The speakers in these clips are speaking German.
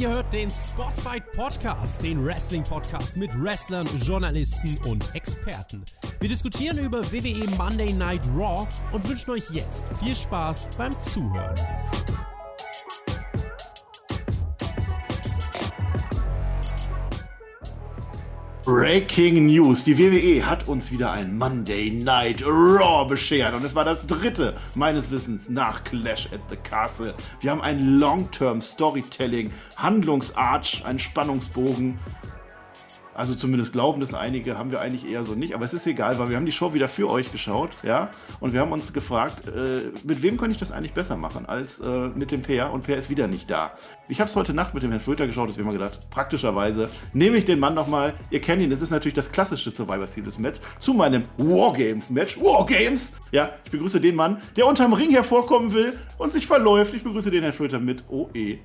Ihr hört den Spotfight Podcast, den Wrestling-Podcast mit Wrestlern, Journalisten und Experten. Wir diskutieren über WWE Monday Night Raw und wünschen euch jetzt viel Spaß beim Zuhören. Breaking News. Die WWE hat uns wieder ein Monday Night Raw beschert und es war das dritte meines Wissens nach Clash at the Castle. Wir haben ein Long-Term Storytelling, Handlungsarch, einen Spannungsbogen also zumindest glauben das einige, haben wir eigentlich eher so nicht. Aber es ist egal, weil wir haben die Show wieder für euch geschaut, ja. Und wir haben uns gefragt, äh, mit wem könnte ich das eigentlich besser machen als äh, mit dem Peer? Und Peer ist wieder nicht da. Ich habe es heute Nacht mit dem Herrn Flöter geschaut, deswegen haben wir gedacht, praktischerweise nehme ich den Mann nochmal. Ihr kennt ihn, das ist natürlich das klassische Survivor Series Match zu meinem Wargames Match. Wargames! Ja, ich begrüße den Mann, der unterm Ring hervorkommen will und sich verläuft. Ich begrüße den Herrn Flöter mit OE.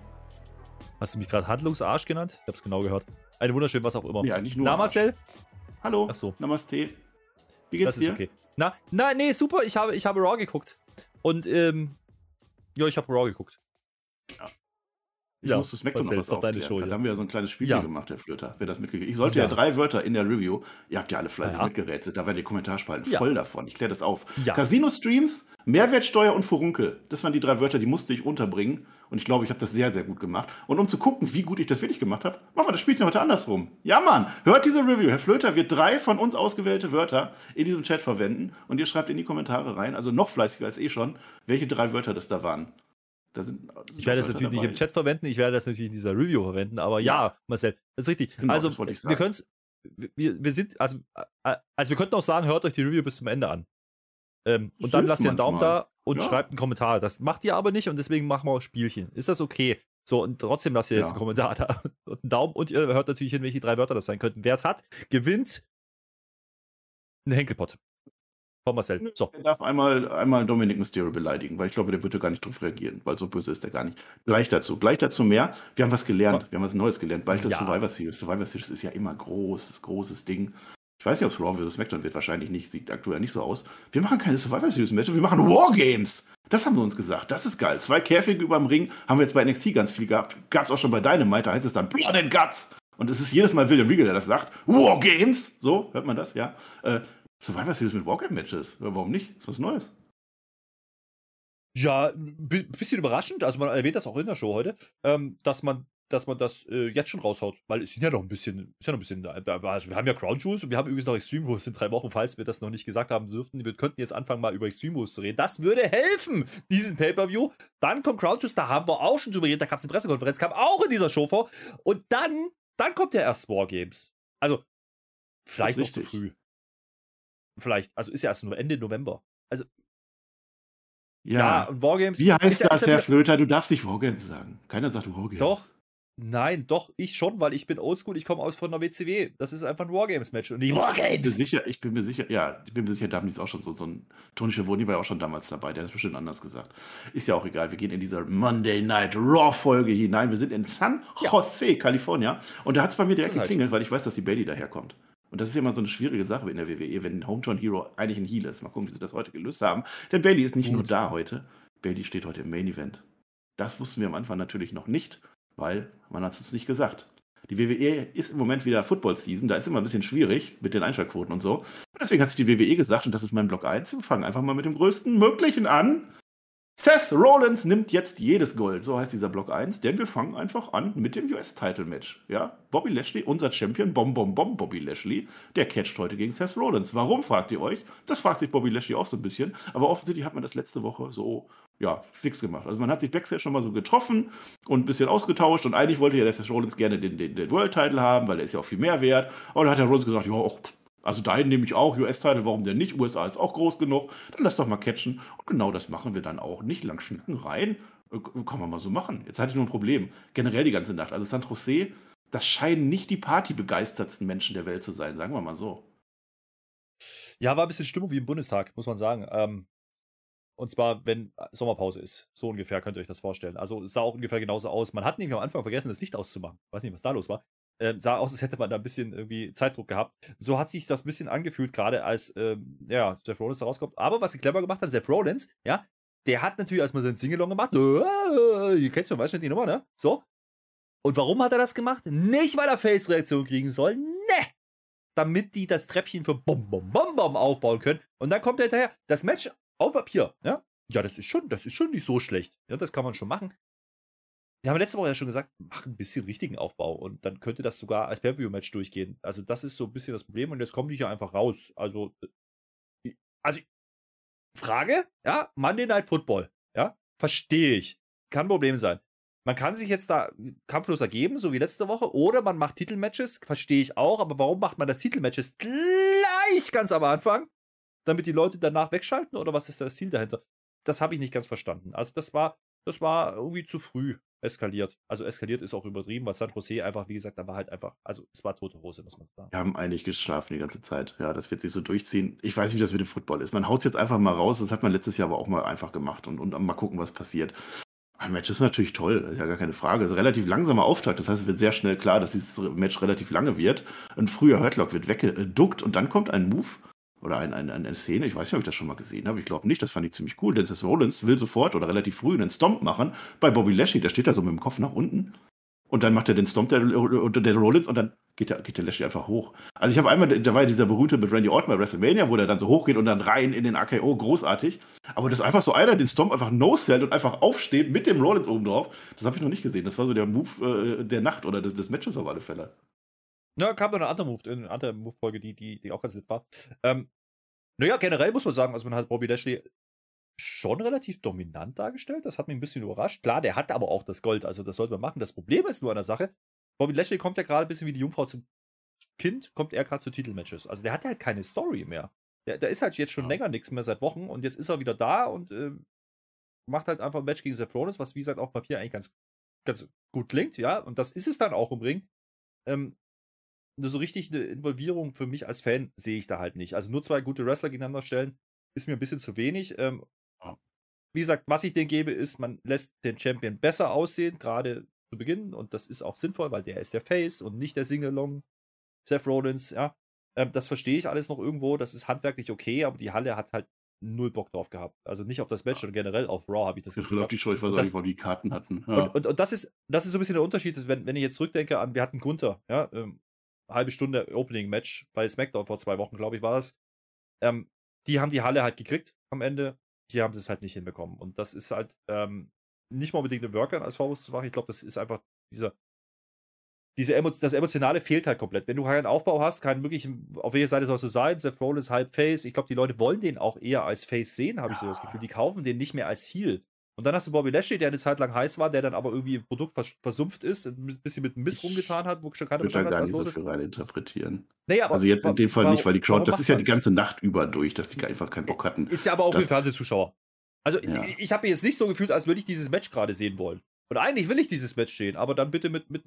Hast du mich gerade Handlungsarsch genannt? Ich habe es genau gehört. Ein wunderschön, was auch immer. Ja, nicht nur. Na, Marcel? Hallo. Ach so. Namaste. Wie geht's das ist dir? okay. Na, na, nee, super. Ich habe, ich habe Raw geguckt. Und, ähm, ja, ich habe Raw geguckt. Ich Ja, das Smackdown noch ist was doch deine. Show, Da ja. haben wir ja so ein kleines Spiel Ja. gemacht, Herr Flöter, wer das mitgekriegt Ich sollte ja. Ja. drei Wörter in der Review, ihr habt ja alle fleißig mitgerätselt, da waren die Kommentarspalten voll davon. Ich kläre das auf. Casino-Streams, Mehrwertsteuer und Furunkel. Das waren die drei Wörter, die musste ich unterbringen. Und ich glaube, ich habe das sehr, sehr gut gemacht. Und um zu gucken, wie gut ich das wirklich gemacht habe, machen wir das Spielchen heute andersrum. Ja, Mann, hört diese Review. Herr Flöter wird drei von uns ausgewählte Wörter in diesem Chat verwenden. Und ihr schreibt in die Kommentare rein, also noch fleißiger als eh schon, welche drei Wörter das da waren. Sind, Ich werde das natürlich nicht dabei. im Chat verwenden, ich werde das natürlich in dieser Review verwenden, aber ja, Ja. Marcel, das ist richtig. Genau, also, wir können es, wir, wir sind, also, äh, also wir könnten auch sagen, hört euch die Review bis zum Ende an. Ähm, und dann lasst ihr einen Daumen da und Ja. schreibt einen Kommentar. Das macht ihr aber nicht und deswegen machen wir auch Spielchen. Ist das okay? So, und trotzdem lasst ihr jetzt Ja. einen Kommentar da und einen Daumen und ihr hört natürlich hin, welche drei Wörter das sein könnten. Wer es hat, gewinnt einen Henkelpott. Von Marcel. So. Er darf einmal, einmal Dominic Mysterio beleidigen, weil ich glaube, der würde gar nicht drauf reagieren, weil so böse ist er gar nicht. Gleich dazu, gleich dazu mehr. Wir haben was gelernt, wir haben was Neues gelernt. Bald das Ja. Survivor Series. Survivor Series ist ja immer groß, großes Ding. Ich weiß nicht, ob es Raw vs. SmackDown wird, wahrscheinlich nicht, sieht aktuell nicht so aus. Wir machen keine Survivor Series Matches, wir machen Wargames. Das haben wir uns gesagt, das ist geil. Zwei Käfige über dem Ring haben wir jetzt bei NXT ganz viel gehabt. Gab es auch schon bei Dynamite, da heißt es dann Blood and Guts. Und es ist jedes Mal William Regal, der das sagt. Wargames, so hört man das, ja. Äh, Survivor Series mit Wargame-Matches. Ja, Warum nicht? Ist was Neues. Ja, ein bisschen überraschend, also man erwähnt das auch in der Show heute, ähm, dass man dass man das äh, jetzt schon raushaut, weil es sind ja noch ein bisschen, ist ja noch ein bisschen, da- also wir haben ja Crown Jewels und wir haben übrigens noch Extreme Rules in drei Wochen, falls wir das noch nicht gesagt haben dürften. Wir könnten jetzt anfangen, mal über Extreme Rules zu reden. Das würde helfen, diesen Pay-Per-View. Dann kommt Crown Jewels, da haben wir auch schon drüber geredet, da gab es eine Pressekonferenz, kam auch in dieser Show vor. Und dann, dann kommt ja erst Wargames. Also, vielleicht noch zu früh. Vielleicht, also ist ja erst nur Ende November. Also, ja, Ja. und Wargames. Wie heißt ja, das, ja Herr Flöter? Du darfst nicht Wargames sagen. Keiner sagt Wargames. Doch. Nein, doch, ich schon, weil ich bin oldschool, ich komme aus von der WCW. Das ist einfach ein Wargames-Match und nicht Ich bin mir Wargames. sicher, ich bin mir sicher, ja, ich bin mir sicher, da haben die es auch schon so, so ein Tony Schiavone war ja auch schon damals dabei, der hat es bestimmt anders gesagt. Ist ja auch egal, wir gehen in dieser Monday Night Raw Folge hinein. Wir sind in San Ja. Jose, Kalifornien und da hat es bei mir direkt geklingelt, weil ich weiß, dass die Bailey daherkommt. Und das ist ja immer so eine schwierige Sache in der WWE, wenn ein Hometown Hero eigentlich ein Heel ist. Mal gucken, wie sie das heute gelöst haben. Denn Bailey ist nicht Gut. nur da heute, Bailey steht heute im Main Event. Das wussten wir am Anfang natürlich noch nicht, weil man hat es uns nicht gesagt. Die WWE ist im Moment wieder Football-Season, da ist immer ein bisschen schwierig mit den Einschaltquoten und so. Und deswegen hat sich die WWE gesagt, und das ist mein Block 1, wir fangen einfach mal mit dem größten möglichen an. Seth Rollins nimmt jetzt jedes Gold, so heißt dieser Block 1, denn wir fangen einfach an mit dem US-Title-Match. Ja, Bobby Lashley, unser Champion, Bom Bom Bom Bobby Lashley, der catcht heute gegen Seth Rollins. Warum, fragt ihr euch? Das fragt sich Bobby Lashley auch so ein bisschen, aber offensichtlich hat man das letzte Woche so, ja, fix gemacht. Also man hat sich Backstage schon mal so getroffen und ein bisschen ausgetauscht und eigentlich wollte ja Seth Rollins gerne den, den, den World-Title haben, weil der ist ja auch viel mehr wert. Aber dann hat der Rollins gesagt, ja, auch, also deinen nehme ich auch, US-Title, warum denn nicht? USA ist auch groß genug, dann lass doch mal catchen. Und genau das machen wir dann auch. Nicht lang schnacken rein. Äh, Kann man mal so machen. Jetzt hatte ich nur ein Problem. Generell die ganze Nacht. Also San Jose, das scheinen nicht die partybegeistertsten Menschen der Welt zu sein, sagen wir mal so. Ja, war ein bisschen Stimmung wie im Bundestag, muss man sagen. Ähm, und zwar, wenn Sommerpause ist. So ungefähr könnt ihr euch das vorstellen. Also es sah auch ungefähr genauso aus. Man hat nämlich am Anfang vergessen, das Licht auszumachen. Weiß nicht, was da los war. Ähm, sah aus, als hätte man da ein bisschen irgendwie Zeitdruck gehabt. So hat sich das ein bisschen angefühlt, gerade als ähm, ja, Seth Rollins rauskommt. Aber was sie clever gemacht haben, Seth Rollins, ja, der hat natürlich erstmal seinen Singalong gemacht. Äh, ihr kennt schon, weißt du die Nummer, ne? So. Und warum hat er das gemacht? Nicht, weil er Face-Reaktion kriegen soll. Ne! Damit die das Treppchen für Bom, Bom, Bom, Bom aufbauen können. Und dann kommt er hinterher. Das Match auf Papier, ja? Ja, das ist schon, das ist schon nicht so schlecht. Ja, das kann man schon machen. Wir haben letzte Woche ja schon gesagt, mach ein bisschen richtigen Aufbau und dann könnte das sogar als Pay-Per-View-Match durchgehen. Also, das ist so ein bisschen das Problem und jetzt kommen die hier einfach raus. Also, äh, also, Frage, ja, Monday Night Football, ja, verstehe ich. Kann ein Problem sein. Man kann sich jetzt da kampflos ergeben, so wie letzte Woche, oder man macht Titelmatches, verstehe ich auch, aber warum macht man das Titelmatches gleich ganz am Anfang? Damit die Leute danach wegschalten oder was ist das Ziel dahinter? Das habe ich nicht ganz verstanden. Also das war, das war irgendwie zu früh eskaliert. Also eskaliert ist auch übertrieben, weil San Jose einfach, wie gesagt, da war halt einfach, also es war tote Hose, muss man sagen. Wir haben eigentlich geschlafen die ganze Zeit. Ja, das wird sich so durchziehen. Ich weiß nicht, wie das mit dem Football ist. Man haut es jetzt einfach mal raus. Das hat man letztes Jahr aber auch mal einfach gemacht und, und mal gucken, was passiert. Ein Match ist natürlich toll, ist ja gar keine Frage. Es ist ein relativ langsamer Auftakt. Das heißt, es wird sehr schnell klar, dass dieses Match relativ lange wird. Ein früher Hurtlock wird weggeduckt und dann kommt ein Move oder ein, ein, eine Szene. Ich weiß nicht, ob ich das schon mal gesehen habe. Ich glaube nicht. Das fand ich ziemlich cool. Denn Seth Rollins will sofort oder relativ früh einen Stomp machen bei Bobby Lashley. Der steht da so mit dem Kopf nach unten. Und dann macht er den Stomp der, der Rollins und dann geht der, geht der Lashley einfach hoch. Also ich habe einmal, da war ja dieser berühmte mit Randy Orton bei WrestleMania, wo der dann so hochgeht und dann rein in den AKO, großartig. Aber das ist einfach so einer den Stomp einfach no-sellt und einfach aufsteht mit dem Rollins oben drauf. Das habe ich noch nicht gesehen. Das war so der Move äh, der Nacht oder des, des Matches auf alle Fälle. Ja, kam noch eine andere Move, eine andere Move-Folge, die, die, die auch ganz nett war. Ähm, naja, generell muss man sagen, also man hat Bobby Lashley schon relativ dominant dargestellt. Das hat mich ein bisschen überrascht. Klar, der hat aber auch das Gold, also das sollte man machen. Das Problem ist nur an der Sache, Bobby Lashley kommt ja gerade ein bisschen wie die Jungfrau zum Kind, kommt er gerade zu Titelmatches. Also der hat halt keine Story mehr. Der, der ist halt jetzt schon ja. länger nichts mehr seit Wochen und jetzt ist er wieder da und äh, macht halt einfach ein Match gegen Seth Rollins, was wie gesagt auf Papier eigentlich ganz, ganz gut klingt, ja. Und das ist es dann auch im Ring. Ähm, so richtig eine Involvierung für mich als Fan sehe ich da halt nicht. Also nur zwei gute Wrestler gegeneinander stellen, ist mir ein bisschen zu wenig. Ähm, wie gesagt, was ich denen gebe, ist, man lässt den Champion besser aussehen, gerade zu Beginn. Und das ist auch sinnvoll, weil der ist der Face und nicht der Singalong. Seth Rollins, ja. Ähm, das verstehe ich alles noch irgendwo. Das ist handwerklich okay, aber die Halle hat halt null Bock drauf gehabt. Also nicht auf das Match und generell auf Raw habe ich das Gefühl. Auf die Show, ich weiß auch nicht, wo die Karten hatten. Ja. Und, und, und, das, ist, das ist so ein bisschen der Unterschied, wenn, wenn ich jetzt zurückdenke an, wir hatten Gunther, ja, ähm, halbe Stunde Opening-Match bei SmackDown vor zwei Wochen, glaube ich, war das. Ähm, die haben die Halle halt gekriegt am Ende. Hier haben sie es halt nicht hinbekommen. Und das ist halt ähm, nicht mal unbedingt eine Worker als Vorwurf zu machen. Ich glaube, das ist einfach dieser. Diese Emo das Emotionale fehlt halt komplett. Wenn du keinen Aufbau hast, keinen möglichen, auf welcher Seite sollst du sein? Seth Rollins halb Face. Ich glaube, die Leute wollen den auch eher als Face sehen, habe ich so das Gefühl. Die kaufen den nicht mehr als Heel. Und dann hast du Bobby Lashley, der eine Zeit lang heiß war, der dann aber irgendwie im Produkt vers versumpft ist, ein bisschen mit Miss rumgetan hat, wo schon keiner verstanden hat, was los ist. Ich würde gar nicht so interpretieren. Naja, aber, also jetzt in dem Fall warum, nicht, weil die Crowd, das ist ja die ganze Nacht über durch, dass die einfach keinen Bock hatten. Ist ja aber auch das, für Fernsehzuschauer. Also ja. ich, ich habe jetzt nicht so gefühlt, als würde ich dieses Match gerade sehen wollen. Und eigentlich will ich dieses Match sehen, aber dann bitte mit, mit,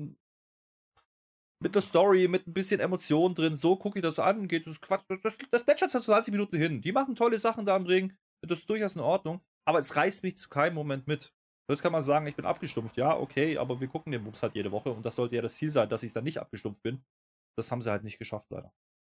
mit der Story, mit ein bisschen Emotion drin. So gucke ich das an, geht das Quatsch. Das, das Match hat 20 Minuten hin. Die machen tolle Sachen da im Ring. Das ist durchaus in Ordnung. Aber es reißt mich zu keinem Moment mit. Jetzt kann man sagen, ich bin abgestumpft. Ja, okay, aber wir gucken den Bums halt jede Woche und das sollte ja das Ziel sein, dass ich dann nicht abgestumpft bin. Das haben sie halt nicht geschafft, leider.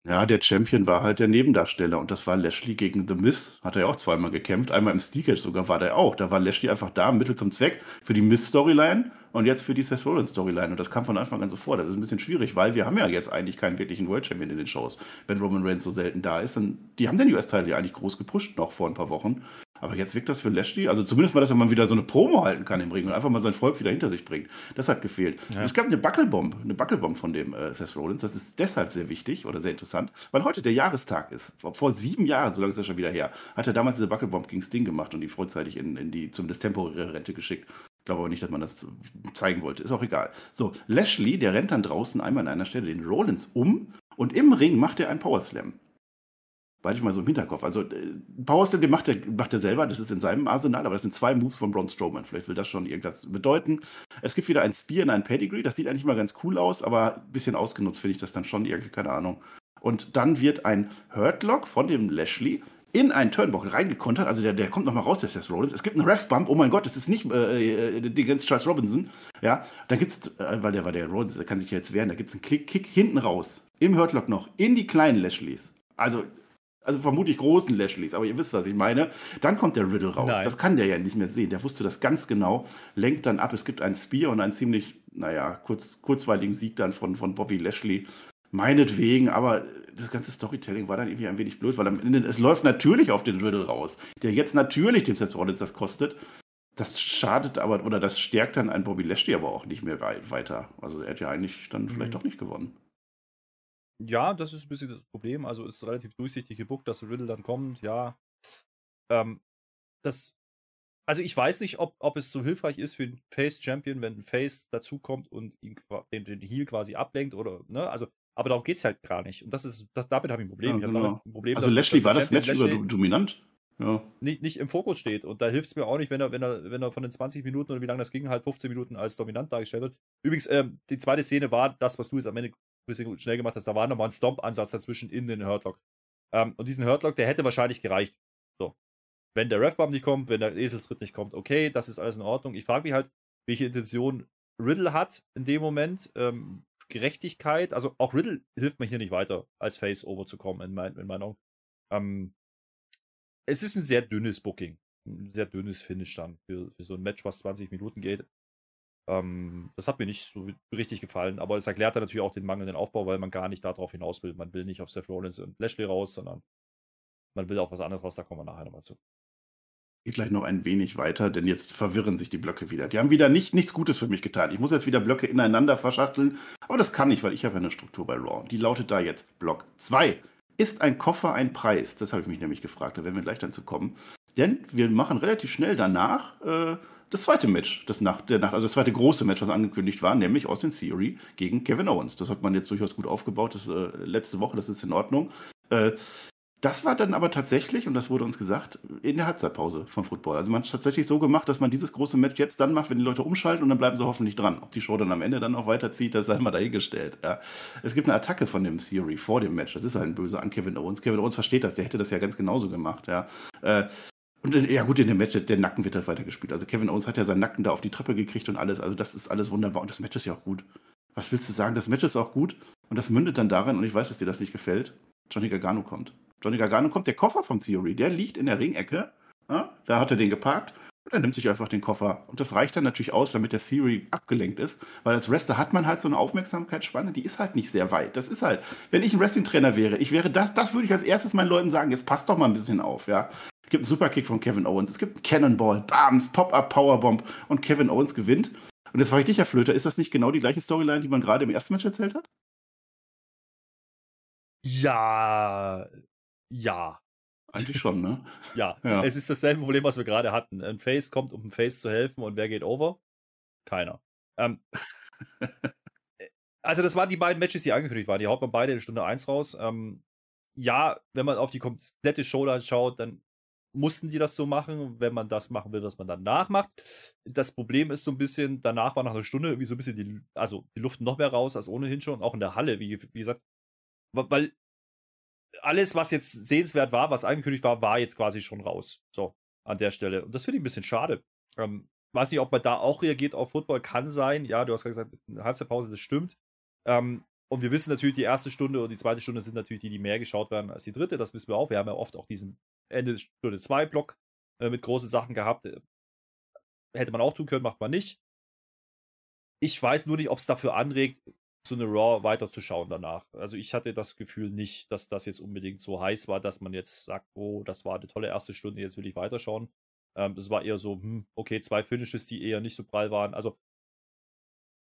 Ja, der Champion war halt der Nebendarsteller und das war Lashley gegen The Miz. Hat er ja auch zweimal gekämpft. Einmal im Steel sogar war der auch. Da war Lashley einfach da, Mittel zum Zweck für die Miz-Storyline und jetzt für die Seth Rollins-Storyline. Und das kam von Anfang an so vor. Das ist ein bisschen schwierig, weil wir haben ja jetzt eigentlich keinen wirklichen World Champion in den Shows. Wenn Roman Reigns so selten da ist, dann die haben den US-Teil ja eigentlich groß gepusht noch vor ein paar Wochen. Aber jetzt wirkt das für Lashley, also zumindest mal, dass er mal wieder so eine Promo halten kann im Ring und einfach mal sein Volk wieder hinter sich bringt. Das hat gefehlt. Ja. Es gab eine Buckelbomb, eine Buckelbomb von dem äh, Seth Rollins. Das ist deshalb sehr wichtig oder sehr interessant, weil heute der Jahrestag ist. Vor sieben Jahren, so lange ist er schon wieder her, hat er damals diese Buckelbomb gegen Sting gemacht und die vorzeitig in, in die zumindest temporäre Rente geschickt. Ich glaube aber nicht, dass man das zeigen wollte. Ist auch egal. So, Lashley, der rennt dann draußen einmal an einer Stelle den Rollins um und im Ring macht er einen Powerslam. Behalte ich mal so im Hinterkopf. Also äh, Powerslam, den macht er, macht er selber, das ist in seinem Arsenal, aber das sind zwei Moves von Braun Strowman. Vielleicht will das schon irgendwas bedeuten. Es gibt wieder ein Spear und ein Pedigree, das sieht eigentlich mal ganz cool aus, aber ein bisschen ausgenutzt finde ich das dann schon irgendwie, keine Ahnung. Und dann wird ein Hurtlock von dem Lashley in einen Turnbuckle reingekontert, also der, der kommt nochmal raus, der Seth Rollins. Es gibt einen Ref-Bump, oh mein Gott, das ist nicht äh, äh die ganze Charles Robinson. Ja, da gibt's, äh, weil der war der Rollins, der kann sich ja jetzt wehren, da gibt es einen Klick, Kick hinten raus, im Hurtlock noch, in die kleinen Lashleys. Also also vermutlich großen Lashleys, aber ihr wisst, was ich meine. Dann kommt der Riddle raus. Nein. Das kann der ja nicht mehr sehen. Der wusste das ganz genau. Lenkt dann ab. Es gibt einen Spear und einen ziemlich naja, kurz, kurzweiligen Sieg dann von, von Bobby Lashley. Meinetwegen, aber das ganze Storytelling war dann irgendwie ein wenig blöd, weil am Ende, es läuft natürlich auf den Riddle raus, der jetzt natürlich dem Seth Rollins das kostet. Das schadet aber, oder das stärkt dann ein Bobby Lashley aber auch nicht mehr weiter. Also er hat ja eigentlich dann vielleicht Mhm. doch nicht gewonnen. Ja, das ist ein bisschen das Problem. Also ist relativ durchsichtig gebuckt, dass Riddle dann kommt, ja. Ähm, das, also ich weiß nicht, ob, ob es so hilfreich ist für einen Face-Champion, wenn ein Face dazukommt und ihn, den, den Heal quasi ablenkt oder, ne, also, aber darum geht es halt gar nicht. Und das ist, das, damit habe ich ein Problem. Ja, genau. ein Problem, Also dass- Lashley dass war das Match Champion über Lashley dominant. Ja. nicht, nicht im Fokus steht. Und da hilft es mir auch nicht, wenn er, wenn er, wenn er von den 20 Minuten oder wie lange das ging, halt 15 Minuten als dominant dargestellt wird. Übrigens, ähm, die zweite Szene war das, was du jetzt am Ende bisschen schnell gemacht hast. Da war nochmal ein Stomp-Ansatz dazwischen in den Hurtlock. Ähm, und diesen Hurtlock, der hätte wahrscheinlich gereicht. So. Wenn der Refbump nicht kommt, wenn der Eselstritt nicht kommt, okay, das ist alles in Ordnung. Ich frage mich halt, welche Intention Riddle hat in dem Moment. Ähm, Gerechtigkeit, also auch Riddle hilft mir hier nicht weiter, als Face overzukommen, in, mein, in meinen Augen. Ähm, es ist ein sehr dünnes Booking. Ein sehr dünnes Finish dann für, für so ein Match, was 20 Minuten geht. Ähm, das hat mir nicht so richtig gefallen, aber es erklärt dann natürlich auch den mangelnden Aufbau, weil man gar nicht darauf hinaus will. Man will nicht auf Seth Rollins und Lashley raus, sondern man will auf was anderes raus, da kommen wir nachher nochmal zu. Geht gleich noch ein wenig weiter, denn jetzt verwirren sich die Blöcke wieder. Die haben wieder nicht, nichts Gutes für mich getan. Ich muss jetzt wieder Blöcke ineinander verschachteln, aber das kann ich, weil ich habe eine Struktur bei Raw. Die lautet da jetzt Block 2. Ist ein Koffer ein Preis? Das habe ich mich nämlich gefragt, da werden wir gleich dann zu kommen. Denn wir machen relativ schnell danach äh, das zweite Match des Nacht, der Nacht, also das zweite große Match, was angekündigt war, nämlich Austin Theory gegen Kevin Owens. Das hat man jetzt durchaus gut aufgebaut, das äh, letzte Woche, das ist in Ordnung. Äh, das war dann aber tatsächlich, und das wurde uns gesagt, in der Halbzeitpause von Football. Also man hat es tatsächlich so gemacht, dass man dieses große Match jetzt dann macht, wenn die Leute umschalten und dann bleiben sie hoffentlich dran. Ob die Show dann am Ende dann auch weiterzieht, das sei mal dahingestellt. Ja. Es gibt eine Attacke von dem Theory vor dem Match. Das ist ein böse an Kevin Owens. Kevin Owens versteht das, der hätte das ja ganz genauso gemacht. Ja. Äh, und in, ja gut, in dem Match, der Nacken wird halt weitergespielt. Also Kevin Owens hat ja seinen Nacken da auf die Treppe gekriegt und alles. Also das ist alles wunderbar. Und das Match ist ja auch gut. Was willst du sagen? Das Match ist auch gut. Und das mündet dann darin, und ich weiß, dass dir das nicht gefällt, Johnny Gargano kommt. Johnny Gargano kommt, der Koffer vom Theory, der liegt in der Ringecke. Ja, da hat er den geparkt. Und er nimmt sich einfach den Koffer. Und das reicht dann natürlich aus, damit der Theory abgelenkt ist. Weil als Wrestler hat man halt so eine Aufmerksamkeitsspanne, die ist halt nicht sehr weit. Das ist halt, wenn ich ein Wrestling-Trainer wäre, ich wäre das, das würde ich als erstes meinen Leuten sagen, jetzt passt doch mal ein bisschen auf, ja. Es gibt einen Superkick von Kevin Owens, es gibt einen Cannonball, Bams, Pop-Up, Powerbomb und Kevin Owens gewinnt. Und jetzt frage ich dich, Herr Flöter, ist das nicht genau die gleiche Storyline, die man gerade im ersten Match erzählt hat? Ja, ja, Eigentlich schon, ne? ja, Ja. Es ist dasselbe Problem, was wir gerade hatten. Ein Face kommt, um einem Face zu helfen und wer geht over? Keiner. Ähm, äh, also das waren die beiden Matches, die angekündigt waren. Die haut man beide in Stunde 1 raus. Ähm, ja, wenn man auf die komplette Show dann schaut, dann mussten die das so machen, wenn man das machen will, was man danach macht. Das Problem ist so ein bisschen, danach war nach einer Stunde irgendwie so ein bisschen die, also die Luft noch mehr raus als ohnehin schon, auch in der Halle, wie, wie gesagt, weil alles, was jetzt sehenswert war, was angekündigt war, war jetzt quasi schon raus. So, an der Stelle. Und das finde ich ein bisschen schade. Ähm, weiß nicht, ob man da auch reagiert auf Football, kann sein. Ja, du hast gerade gesagt, eine Halbzeitpause, das stimmt. Ähm, und wir wissen natürlich, die erste Stunde und die zweite Stunde sind natürlich die, die mehr geschaut werden als die dritte. Das wissen wir auch. Wir haben ja oft auch diesen Ende Stunde 2 Block äh, mit großen Sachen gehabt. Äh, hätte man auch tun können, macht man nicht. Ich weiß nur nicht, ob es dafür anregt, so eine Raw weiterzuschauen danach. Also ich hatte das Gefühl nicht, dass das jetzt unbedingt so heiß war, dass man jetzt sagt, oh, das war eine tolle erste Stunde, jetzt will ich weiterschauen. Ähm, das war eher so, hm, okay, zwei Finishes, die eher nicht so prall waren. Also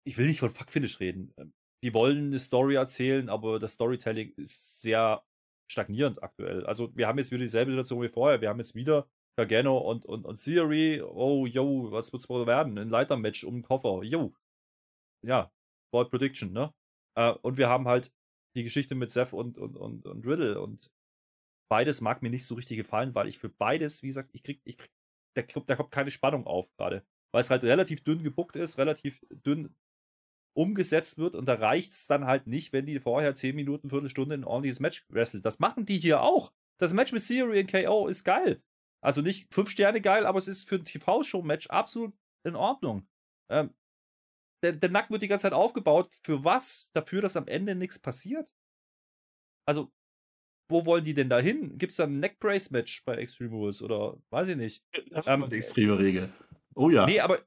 ich will nicht von Fuck-Finish reden. Ähm, Die wollen eine Story erzählen, aber das Storytelling ist sehr stagnierend aktuell. Also wir haben jetzt wieder dieselbe Situation wie vorher. Wir haben jetzt wieder Gargano und, und, und Theory. Oh, yo, was wird's wohl werden? Ein Leitermatch um den Koffer. Yo. Ja, Bold Prediction, ne? Äh, und wir haben halt die Geschichte mit Seth und, und, und, und Riddle und beides mag mir nicht so richtig gefallen, weil ich für beides, wie gesagt, ich krieg, ich krieg, da, da kommt keine Spannung auf gerade. Weil es halt relativ dünn gebuckt ist, relativ dünn umgesetzt wird und da reicht es dann halt nicht, wenn die vorher 10 Minuten, Viertelstunde ein ordentliches Match wrestelt. Das machen die hier auch. Das Match mit Theory und KO ist geil. Also nicht fünf Sterne geil, aber es ist für ein TV-Show-Match absolut in Ordnung. Ähm, der, der Nacken wird die ganze Zeit aufgebaut. Für was? Dafür, dass am Ende nichts passiert? Also, wo wollen die denn da hin? Gibt es da ein Neck-Brace-Match bei Extreme Rules oder weiß ich nicht? Das ist Ähm, eine extreme Regel. Oh ja. Nee, aber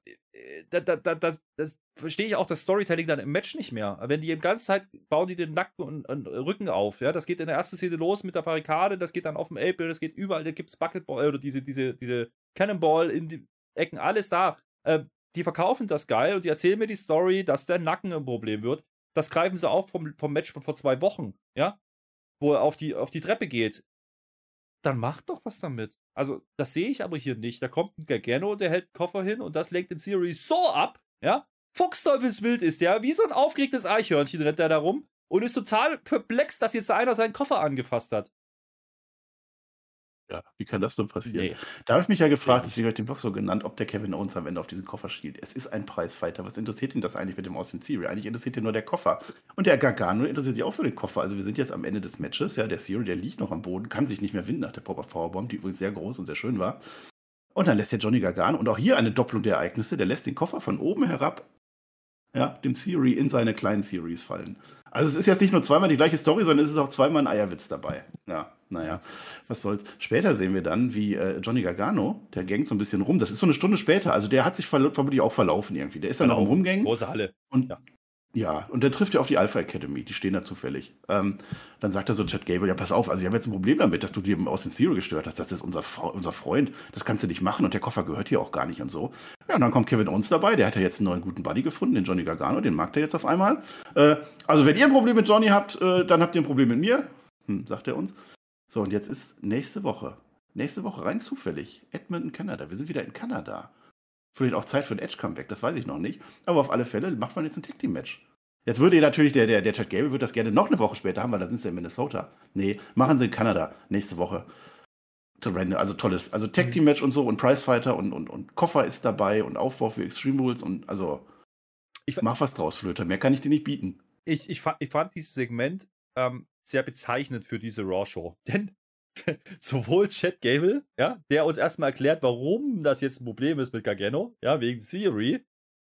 da, da, da, das, das verstehe ich auch das Storytelling dann im Match nicht mehr. Wenn die die ganze Zeit bauen die den Nacken und, und, Rücken auf, ja, das geht in der ersten Szene los mit der Barrikade, das geht dann auf dem Apple, das geht überall, da gibt es Bucketball oder diese, diese, diese Cannonball in die Ecken, alles da. Äh, die verkaufen das geil und die erzählen mir die Story, dass der Nacken ein Problem wird. Das greifen sie auf vom, vom Match von vor zwei Wochen, ja, wo er auf die, auf die Treppe geht. Dann macht doch was damit. Also, das sehe ich aber hier nicht. Da kommt ein Gargano, der hält den Koffer hin und das lenkt den Series so ab, ja. Fuchsteufelswild ist der, wie so ein aufgeregtes Eichhörnchen rennt er da rum und ist total perplex, dass jetzt einer seinen Koffer angefasst hat. Ja, wie kann das denn passieren? Nee. Da habe ich mich ja gefragt, deswegen habe ich den Blog so genannt, ob der Kevin Owens am Ende auf diesen Koffer schielt. Es ist ein Preisfighter. Was interessiert ihn das eigentlich mit dem Austin Theory? Eigentlich interessiert ihn nur der Koffer. Und der Gargano interessiert sich auch für den Koffer. Also wir sind jetzt am Ende des Matches. Ja, der Theory, der liegt noch am Boden, kann sich nicht mehr winden nach der Pop-Up Powerbomb, die übrigens sehr groß und sehr schön war. Und dann lässt der Johnny Gargano, und auch hier eine Doppelung der Ereignisse, der lässt den Koffer von oben herab, ja, dem Theory in seine kleinen Theories fallen. Also es ist jetzt nicht nur zweimal die gleiche Story, sondern es ist auch zweimal ein Eierwitz dabei. Ja, naja, was soll's. Später sehen wir dann, wie äh, Johnny Gargano, der gängt so ein bisschen rum. Das ist so eine Stunde später. Also der hat sich vermutlich auch verlaufen irgendwie. Der ist dann noch am Rumgängen. Große Halle. Und ja. Ja, und dann trifft er auf die Alpha Academy, die stehen da zufällig. Ähm, dann sagt er so Chad Gable, ja, pass auf, also ich habe jetzt ein Problem damit, dass du dir aus den Zero gestört hast. Das ist unser, unser Freund, das kannst du nicht machen und der Koffer gehört hier auch gar nicht und so. Ja, und dann kommt Kevin Owens dabei, der hat ja jetzt einen neuen guten Buddy gefunden, den Johnny Gargano, den mag der jetzt auf einmal. Äh, also wenn ihr ein Problem mit Johnny habt, äh, dann habt ihr ein Problem mit mir, hm, sagt er uns. So, und jetzt ist nächste Woche, nächste Woche rein zufällig, Edmonton, Kanada. Wir sind wieder in Kanada. Vielleicht auch Zeit für ein Edge-Comeback, das weiß ich noch nicht. Aber auf alle Fälle macht man jetzt ein Tag-Team-Match. Jetzt würde natürlich der, der, der Chad Gable würde das gerne noch eine Woche später haben, weil da sind sie in Minnesota. Nee, machen sie in Kanada nächste Woche. Also tolles, also Tag Team Match und so und Prizefighter und, und, und Koffer ist dabei und Aufbau für Extreme Rules und also ich mach was draus, Flöter. Mehr kann ich dir nicht bieten. Ich, ich, fand, ich fand dieses Segment ähm, sehr bezeichnend für diese Raw-Show. Denn sowohl Chad Gable, ja, der uns erstmal erklärt, warum das jetzt ein Problem ist mit Gargano, ja, wegen Theory,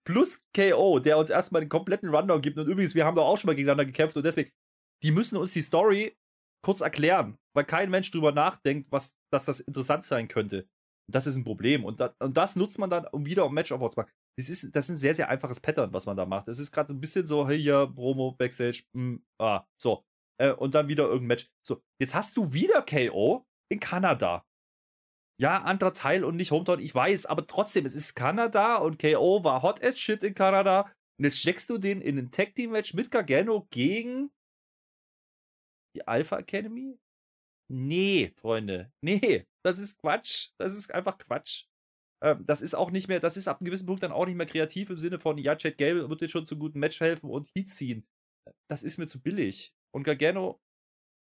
plus KO, der uns erstmal den kompletten Rundown gibt. Und übrigens, wir haben doch auch schon mal gegeneinander gekämpft und deswegen, die müssen uns die Story kurz erklären, weil kein Mensch drüber nachdenkt, was, dass das interessant sein könnte. Und das ist ein Problem. Und, da, und das nutzt man dann, um wieder um Match Awards zu machen. Das ist, das ist ein sehr, sehr einfaches Pattern, was man da macht. Es ist gerade so ein bisschen so, hey, ja, Promo, Backstage, mh, hm, ah, so. Äh, und dann wieder irgendein Match. So, jetzt hast du wieder KO in Kanada. Ja, anderer Teil und nicht Hometown, ich weiß, aber trotzdem, es ist Kanada und KO war hot as shit in Kanada. Und jetzt steckst du den in ein Tag Team Match mit Gargano gegen die Alpha Academy? Nee, Freunde. Nee, das ist Quatsch. Das ist einfach Quatsch. Ähm, das ist auch nicht mehr, das ist ab einem gewissen Punkt dann auch nicht mehr kreativ im Sinne von, ja, Chad Gable wird dir schon zu guten Match helfen und Heat ziehen. Das ist mir zu billig. Und Gargano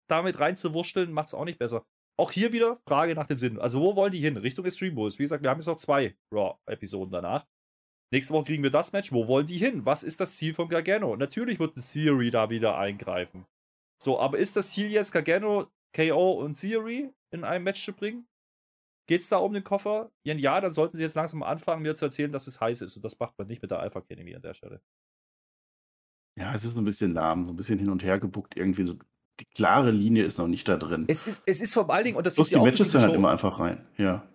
damit reinzuwurschteln, macht es auch nicht besser. Auch hier wieder Frage nach dem Sinn. Also, wo wollen die hin? Richtung Extreme Rules. Wie gesagt, wir haben jetzt noch zwei Raw-Episoden danach. Nächste Woche kriegen wir das Match. Wo wollen die hin? Was ist das Ziel von Gargano? Natürlich wird Theory da wieder eingreifen. So, aber ist das Ziel jetzt Gargano, KO und Theory in einem Match zu bringen? Geht es da um den Koffer? Ja, dann sollten sie jetzt langsam anfangen, mir zu erzählen, dass es heiß ist. Und das macht man nicht mit der Alpha Academy an der Stelle. Ja, es ist ein bisschen lahm, so ein bisschen hin und her gebuckt, irgendwie so die klare Linie ist noch nicht da drin. Es ist, es ist vor allen Dingen, und das Plus die Matches sind halt immer einfach rein, ja.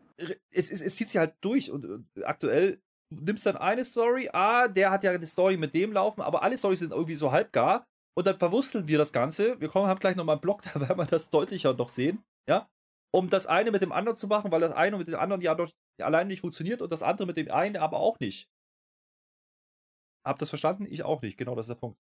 Es, es, es zieht sich halt durch und, und aktuell nimmst dann eine Story, ah, der hat ja eine Story mit dem laufen, aber alle Storys sind irgendwie so halbgar und dann verwursteln wir das Ganze. Wir kommen, haben gleich nochmal einen Block, da werden wir das deutlicher noch sehen, ja, um das eine mit dem anderen zu machen, weil das eine mit dem anderen ja doch allein nicht funktioniert und das andere mit dem einen aber auch nicht. Habt ihr das verstanden? Ich auch nicht, genau das ist der Punkt.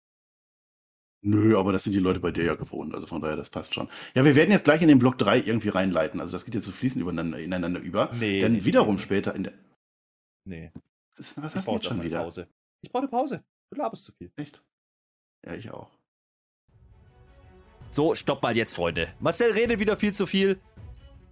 Nö, aber das sind die Leute bei dir ja gewohnt, also von daher, das passt schon. Ja, wir werden jetzt gleich in den Block 3 irgendwie reinleiten, also das geht jetzt so fließend übereinander, ineinander über. Nee. Denn nee, wiederum nee. später in der. Nee. Was, ist, was hast du jetzt schon wieder? Pause. Ich brauche eine Pause. Du laberst zu viel. Echt? Ja, ich auch. So, stopp mal jetzt, Freunde. Marcel redet wieder viel zu viel.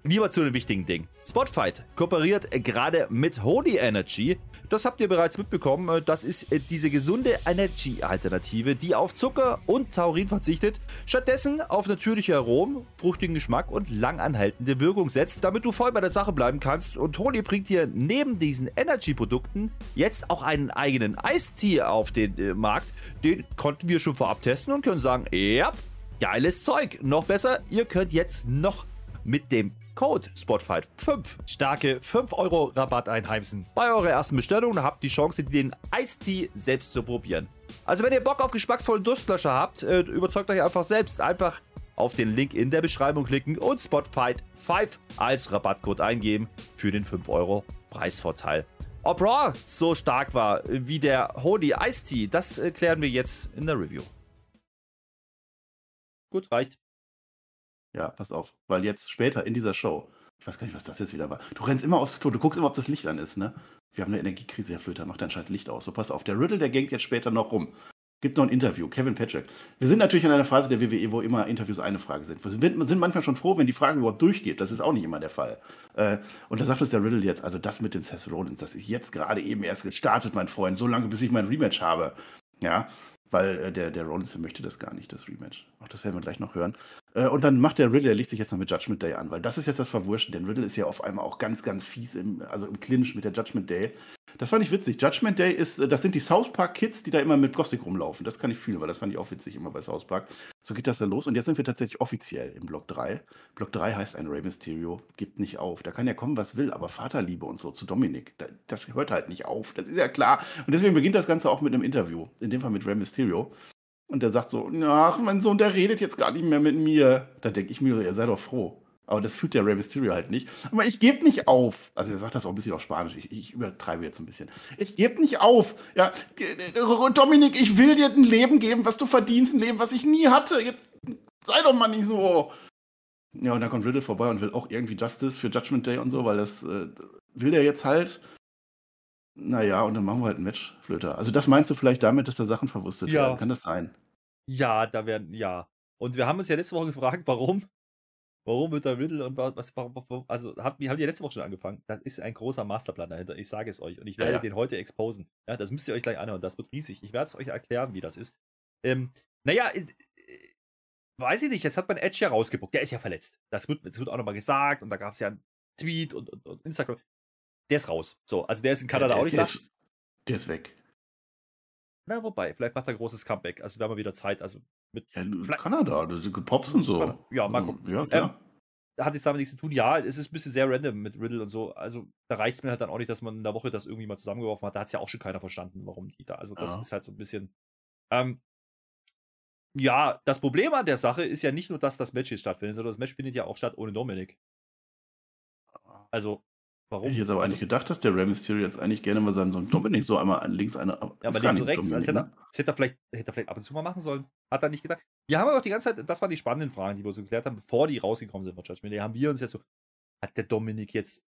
Lieber zu den wichtigen Dingen. Spotfight kooperiert gerade mit Holy Energy. Das habt ihr bereits mitbekommen. Das ist äh, diese gesunde Energy-Alternative, die auf Zucker und Taurin verzichtet, stattdessen auf natürliche Aromen, fruchtigen Geschmack und langanhaltende Wirkung setzt, damit du voll bei der Sache bleiben kannst. Und Holy bringt dir neben diesen Energy-Produkten jetzt auch einen eigenen Eistee auf den äh, Markt. Den konnten wir schon vorab testen und können sagen, ja, geiles Zeug. Noch besser, ihr könnt jetzt noch mit dem Code SPOTFIGHT5. Starke 5 Euro Rabatt einheimsen. Bei eurer ersten Bestellung habt ihr die Chance, den Eistee selbst zu probieren. Also wenn ihr Bock auf geschmacksvollen Durstlöscher habt, äh, überzeugt euch einfach selbst. Einfach auf den Link in der Beschreibung klicken und SPOTFIGHT5 als Rabattcode eingeben für den 5 Euro Preisvorteil. Ob Raw so stark war wie der Holy Ice Tea, das äh, klären wir jetzt in der Review. Gut, reicht. Ja, pass auf, weil jetzt später in dieser Show, ich weiß gar nicht, was das jetzt wieder war. Du rennst immer aufs Klo, du guckst immer, ob das Licht an ist, ne? Wir haben eine Energiekrise, Herr Flöter, mach dein scheiß Licht aus. So, pass auf, der Riddle, der gängt jetzt später noch rum. Gibt noch ein Interview, Kevin Patrick. Wir sind natürlich in einer Phase der WWE, wo immer Interviews eine Frage sind. Wir sind, manchmal schon froh, wenn die Frage überhaupt durchgeht. Das ist auch nicht immer der Fall. Äh, und da sagt es der Riddle jetzt, also das mit dem Seth Rollins, das ist jetzt gerade eben erst gestartet, mein Freund, so lange, bis ich mein Rematch habe. Ja, weil äh, der, der Rollins möchte das gar nicht, das Rematch. Auch das werden wir gleich noch hören. Äh, und dann macht der Riddle, er legt sich jetzt noch mit Judgment Day an, weil das ist jetzt das Verwurschen. Denn Riddle ist ja auf einmal auch ganz, ganz fies, im, also im Clinch mit der Judgment Day. Das fand ich witzig. Judgment Day ist, äh, das sind die South Park Kids, die da immer mit Gothic rumlaufen. Das kann ich fühlen, weil das fand ich auch witzig immer bei South Park. So geht das dann los. Und jetzt sind wir tatsächlich offiziell im Block 3. Block 3 heißt ein Rey Mysterio gibt nicht auf. Da kann ja kommen, was will, aber Vaterliebe und so zu Dominik, das hört halt nicht auf. Das ist ja klar. Und deswegen beginnt das Ganze auch mit einem Interview. In dem Fall mit Rey Mysterio. Und der sagt so, ach, mein Sohn, der redet jetzt gar nicht mehr mit mir. Da denke ich mir, ihr seid doch froh. Aber das fühlt der Rey Mysterio halt nicht. Aber ich gebe nicht auf. Also er sagt das auch ein bisschen auf Spanisch. Ich, ich übertreibe jetzt ein bisschen. Ich gebe nicht auf. Ja, Dominik, ich will dir ein Leben geben, was du verdienst, ein Leben, was ich nie hatte. Jetzt sei doch mal nicht so. Ja, und dann kommt Riddle vorbei und will auch irgendwie Justice für Judgment Day und so, weil das äh, will der jetzt halt. Naja, und dann machen wir halt ein Match, Flöter. Also das meinst du vielleicht damit, dass da Sachen verwurstet Ja. werden? Kann das sein? Ja, da werden, ja. Und wir haben uns ja letzte Woche gefragt, warum? Warum wird der Riddle und wa- was, warum, warum, also haben, wir haben die ja letzte Woche schon angefangen. Da ist ein großer Masterplan dahinter. Ich sage es euch. Und ich Ja, werde ja. den heute exposen. Ja, das müsst ihr euch gleich anhören. Das wird riesig. Ich werde es euch erklären, wie das ist. Ähm, naja, äh, äh, weiß ich nicht. Jetzt hat man Edge ja rausgebuckt. Der ist ja verletzt. Das wird, das wird auch nochmal gesagt. Und da gab es ja einen Tweet und, und, und Instagram. Der ist raus. So, also der ist in Kanada der, auch nicht der da. ist, der ist weg. Na, wobei, vielleicht macht er ein großes Comeback. Also wir haben mal wieder Zeit. Also mit Ja, Kanada, das sind Pops und so. Ja, mal gucken. Ja, klar. hat jetzt damit nichts zu tun. Ja, es ist ein bisschen sehr random mit Riddle und so. Also da reicht es mir halt dann auch nicht, dass man in der Woche das irgendwie mal zusammengeworfen hat. Da hat es ja auch schon keiner verstanden, warum die da. Also das Ja. ist halt so ein bisschen. Ähm, ja, das Problem an der Sache ist ja nicht nur, dass das Match jetzt stattfindet, sondern das Match findet ja auch statt ohne Dominik. Also, warum? Hätte ich jetzt aber also, eigentlich gedacht, dass der Rey Mysterio jetzt eigentlich gerne mal seinen Sohn Dominik so einmal links eine. Ja, aber links und rechts. Das hätte, er, das hätte, er vielleicht, hätte er vielleicht ab und zu mal machen sollen. Hat er nicht gedacht. Wir haben aber auch die ganze Zeit, das waren die spannenden Fragen, die wir uns geklärt haben, bevor die rausgekommen sind von Judgment Day, haben wir uns jetzt so, hat der Dominik jetzt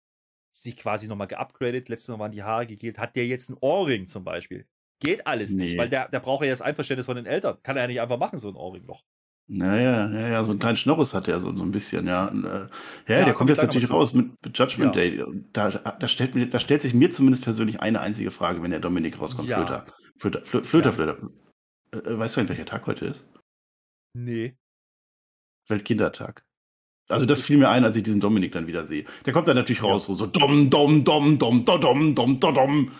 sich quasi nochmal geupgradet? Letztes Mal waren die Haare gegelt. Hat der jetzt einen Ohrring zum Beispiel? Geht alles nicht, Nee. weil der, der braucht ja das Einverständnis von den Eltern. Kann er ja nicht einfach machen, so ein Ohrring noch. Naja, ja, ja, so einen kleinen Schnorris hat er so, so ein bisschen, ja. Äh, ja, ja, der kommt jetzt natürlich raus mit, mit Judgment ja. Day. Da, da, stellt da stellt sich mir zumindest persönlich eine einzige Frage, wenn der Dominik rauskommt. Ja. Flöter, Flöter, Flö, Flöter. Flöter. Äh, äh, weißt du, an welcher Tag heute ist? Nee. Weltkindertag. Also das fiel mir ein, als ich diesen Dominik dann wieder sehe. Der kommt dann natürlich raus, so, so dom, dom, dom, dom, dom, dom, dom, dom.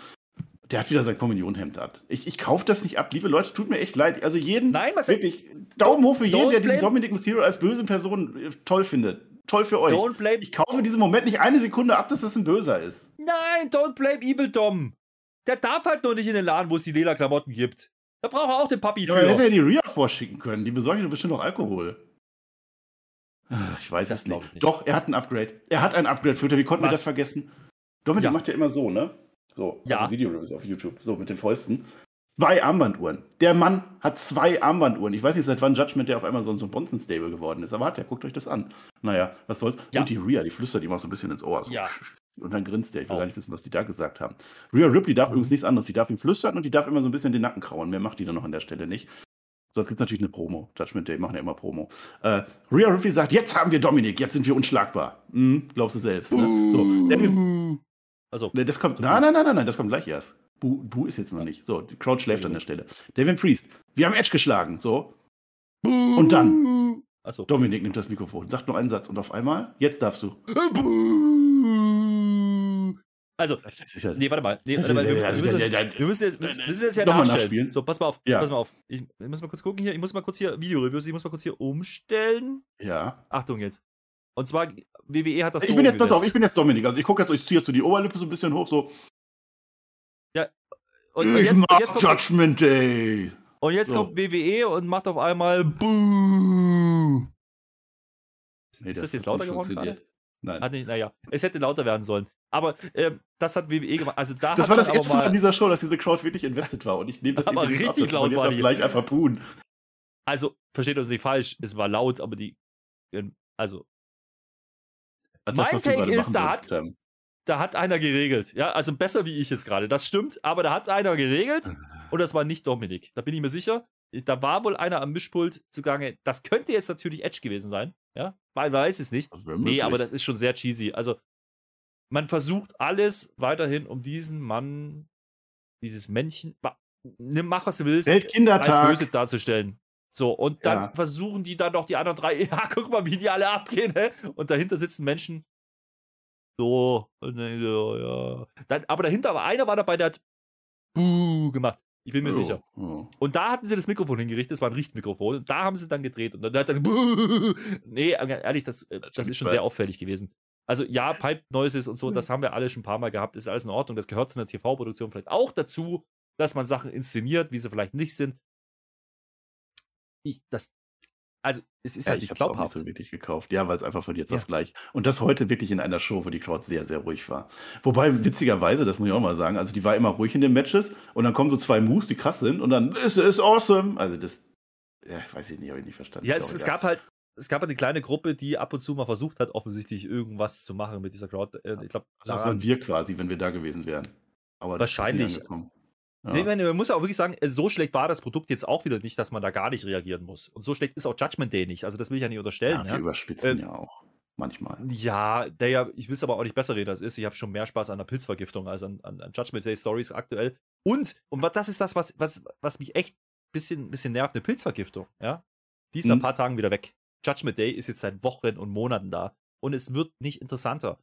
Der hat wieder sein Kommunionhemd an. Ich, ich kaufe das nicht ab, liebe Leute, tut mir echt leid. Also jeden, Nein, was wirklich, Daumen hoch für jeden, der diesen Dominic Mysterio als böse Person äh, toll findet. Toll für euch. Don't blame. Ich kaufe diesen Moment nicht eine Sekunde ab, dass das ein Böser ist. Nein, don't blame Evil Dom. Der darf halt noch nicht in den Laden, wo es die lila Klamotten gibt. Da braucht er auch den Papi Ja, aber hätte er die Rhea vorschicken können. Die besorgen doch bestimmt noch Alkohol. Ach, Ich weiß Das es nicht. ich nicht. Doch, er hat ein Upgrade. Er hat ein Upgrade, Flöter. Wie konnten wir das vergessen? Dominik Ja. macht ja immer so, ne? So, Ja. also Videos auf YouTube. So, mit den Fäusten. Zwei Armbanduhren. Der Mann hat zwei Armbanduhren. Ich weiß nicht, seit wann Judgment der auf einmal so ein so ein Bonzen-Stable geworden ist. Aber hat er, guckt euch das an. Naja, was soll's. Ja. Und die Rhea, die flüstert ihm auch so ein bisschen ins Ohr. So. Ja. Und dann grinst er. Ich will Auch. gar nicht wissen, was die da gesagt haben. Rhea Ripley darf Mhm. übrigens nichts anderes. Die darf ihm flüstern und die darf immer so ein bisschen den Nacken krauen. Mehr macht die dann noch an der Stelle nicht. So, jetzt gibt natürlich eine Promo. Judgment Day machen ja immer Promo. Äh, Rhea Ripley sagt, jetzt haben wir Dominik, jetzt sind wir unschlagbar. Hm, glaubst du selbst, ne? So, Devin, Also, ne, das kommt, nein, nein, nein, nein, nein, das kommt gleich erst. Bu, Bu ist jetzt noch nicht. So, die Crowd schläft an der Stelle. Devin Priest, wir haben Edge geschlagen. So, und dann, also. Dominik nimmt das Mikrofon, sagt nur einen Satz und auf einmal, jetzt darfst du. Also, Das ist ja, nee, warte mal. Nee, warte mal. Wir müssen, wir müssen, das, wir müssen, jetzt, das ja Nochmal nachstellen. nachspielen. So, pass mal auf. Ja. Pass mal auf. Ich, ich muss mal kurz gucken hier. Ich muss mal kurz hier Video-Reviews. Ich muss mal kurz hier umstellen. ja. Achtung jetzt. Und zwar, WWE hat das ich so bin jetzt, pass auf, ich bin jetzt Dominik. Also ich gucke jetzt, ich ziehe jetzt so die Oberlippe so ein bisschen hoch, so. und, und ich jetzt, und jetzt kommt, Judgment Day. und jetzt So. kommt WWE und macht auf einmal. Ist, Nee, ist das hat jetzt lauter geworden gerade? Nein. Hat nicht, naja, es hätte lauter werden sollen. Aber ähm, das hat WWE gemacht. Also da Das war das erste Mal an dieser Show, dass diese Crowd wirklich invested war. Und ich nehme das Aber richtig ab, laut das war war die. gleich einfach tun. Also, versteht uns nicht falsch, es war laut, aber die. ähm, Also, Das, Mein Take ist, da ähm, da hat einer geregelt. Ja, also besser wie ich jetzt gerade. Das stimmt, aber da hat einer geregelt und das war nicht Dominik. Da bin ich mir sicher. Da war wohl einer am Mischpult zugange. Das könnte jetzt natürlich Edge gewesen sein. Ja, weil weiß es nicht. Nee, aber das ist schon sehr cheesy. Also, man versucht alles weiterhin, um diesen Mann, dieses Männchen, nimm, mach was du willst, als böse darzustellen. So, und dann Ja. versuchen die dann noch die anderen drei, ja, guck mal, wie die alle abgehen, hä? Und dahinter sitzen Menschen. So, so, ja. Dann, aber dahinter war einer war dabei, der hat Buh gemacht. Ich bin mir Oh, sicher. oh. Und da hatten sie das Mikrofon hingerichtet, das war ein Richtmikrofon. Und da haben sie dann gedreht. Und dann hat dann. Buh. Nee, ehrlich, das, äh, das ist schon sehr auffällig gewesen. Also ja, Pipe Noises und so, Mhm. das haben wir alle schon ein paar Mal gehabt, ist alles in Ordnung. Das gehört zu einer TV-Produktion vielleicht auch dazu, dass man Sachen inszeniert, wie sie vielleicht nicht sind. Ich, das, also es ist Ja, halt ich nicht habe auch nicht glaubhaft. so wirklich gekauft. Ja, weil es einfach von jetzt Ja. auf gleich. Und das heute wirklich in einer Show, wo die Crowd sehr, sehr ruhig war. Wobei, witzigerweise, das muss ich auch mal sagen, also die war immer ruhig in den Matches und dann kommen so zwei Moves, die krass sind und dann ist es awesome. Also das, ja, ich weiß ich nicht, habe ich nicht verstanden. Ja, es, es gab halt, es gab halt eine kleine Gruppe, die ab und zu mal versucht hat, offensichtlich irgendwas zu machen mit dieser Crowd. Äh, Ich glaube, Das waren wir quasi, wenn wir da gewesen wären. Aber das ist nicht Wahrscheinlich. Ja. Ich meine, man muss ja auch wirklich sagen, äh, so schlecht war das Produkt jetzt auch wieder nicht, dass man da gar nicht reagieren muss. Und so schlecht ist auch Judgment Day nicht. Also das will ich ja nicht unterstellen. ja, wir Ja, überspitzen Äh, ja auch. Manchmal. ja der ja, ich will es aber auch nicht besser reden, als ist. Ich habe schon mehr Spaß an der Pilzvergiftung als an, an, an Judgment Day Stories aktuell. Und, und das ist das, was, was, was mich echt ein bisschen, bisschen nervt, eine Pilzvergiftung. Ja? Die ist nach ein Mhm. paar Tagen wieder weg. Judgment Day ist jetzt seit Wochen und Monaten da. Und es wird nicht interessanter.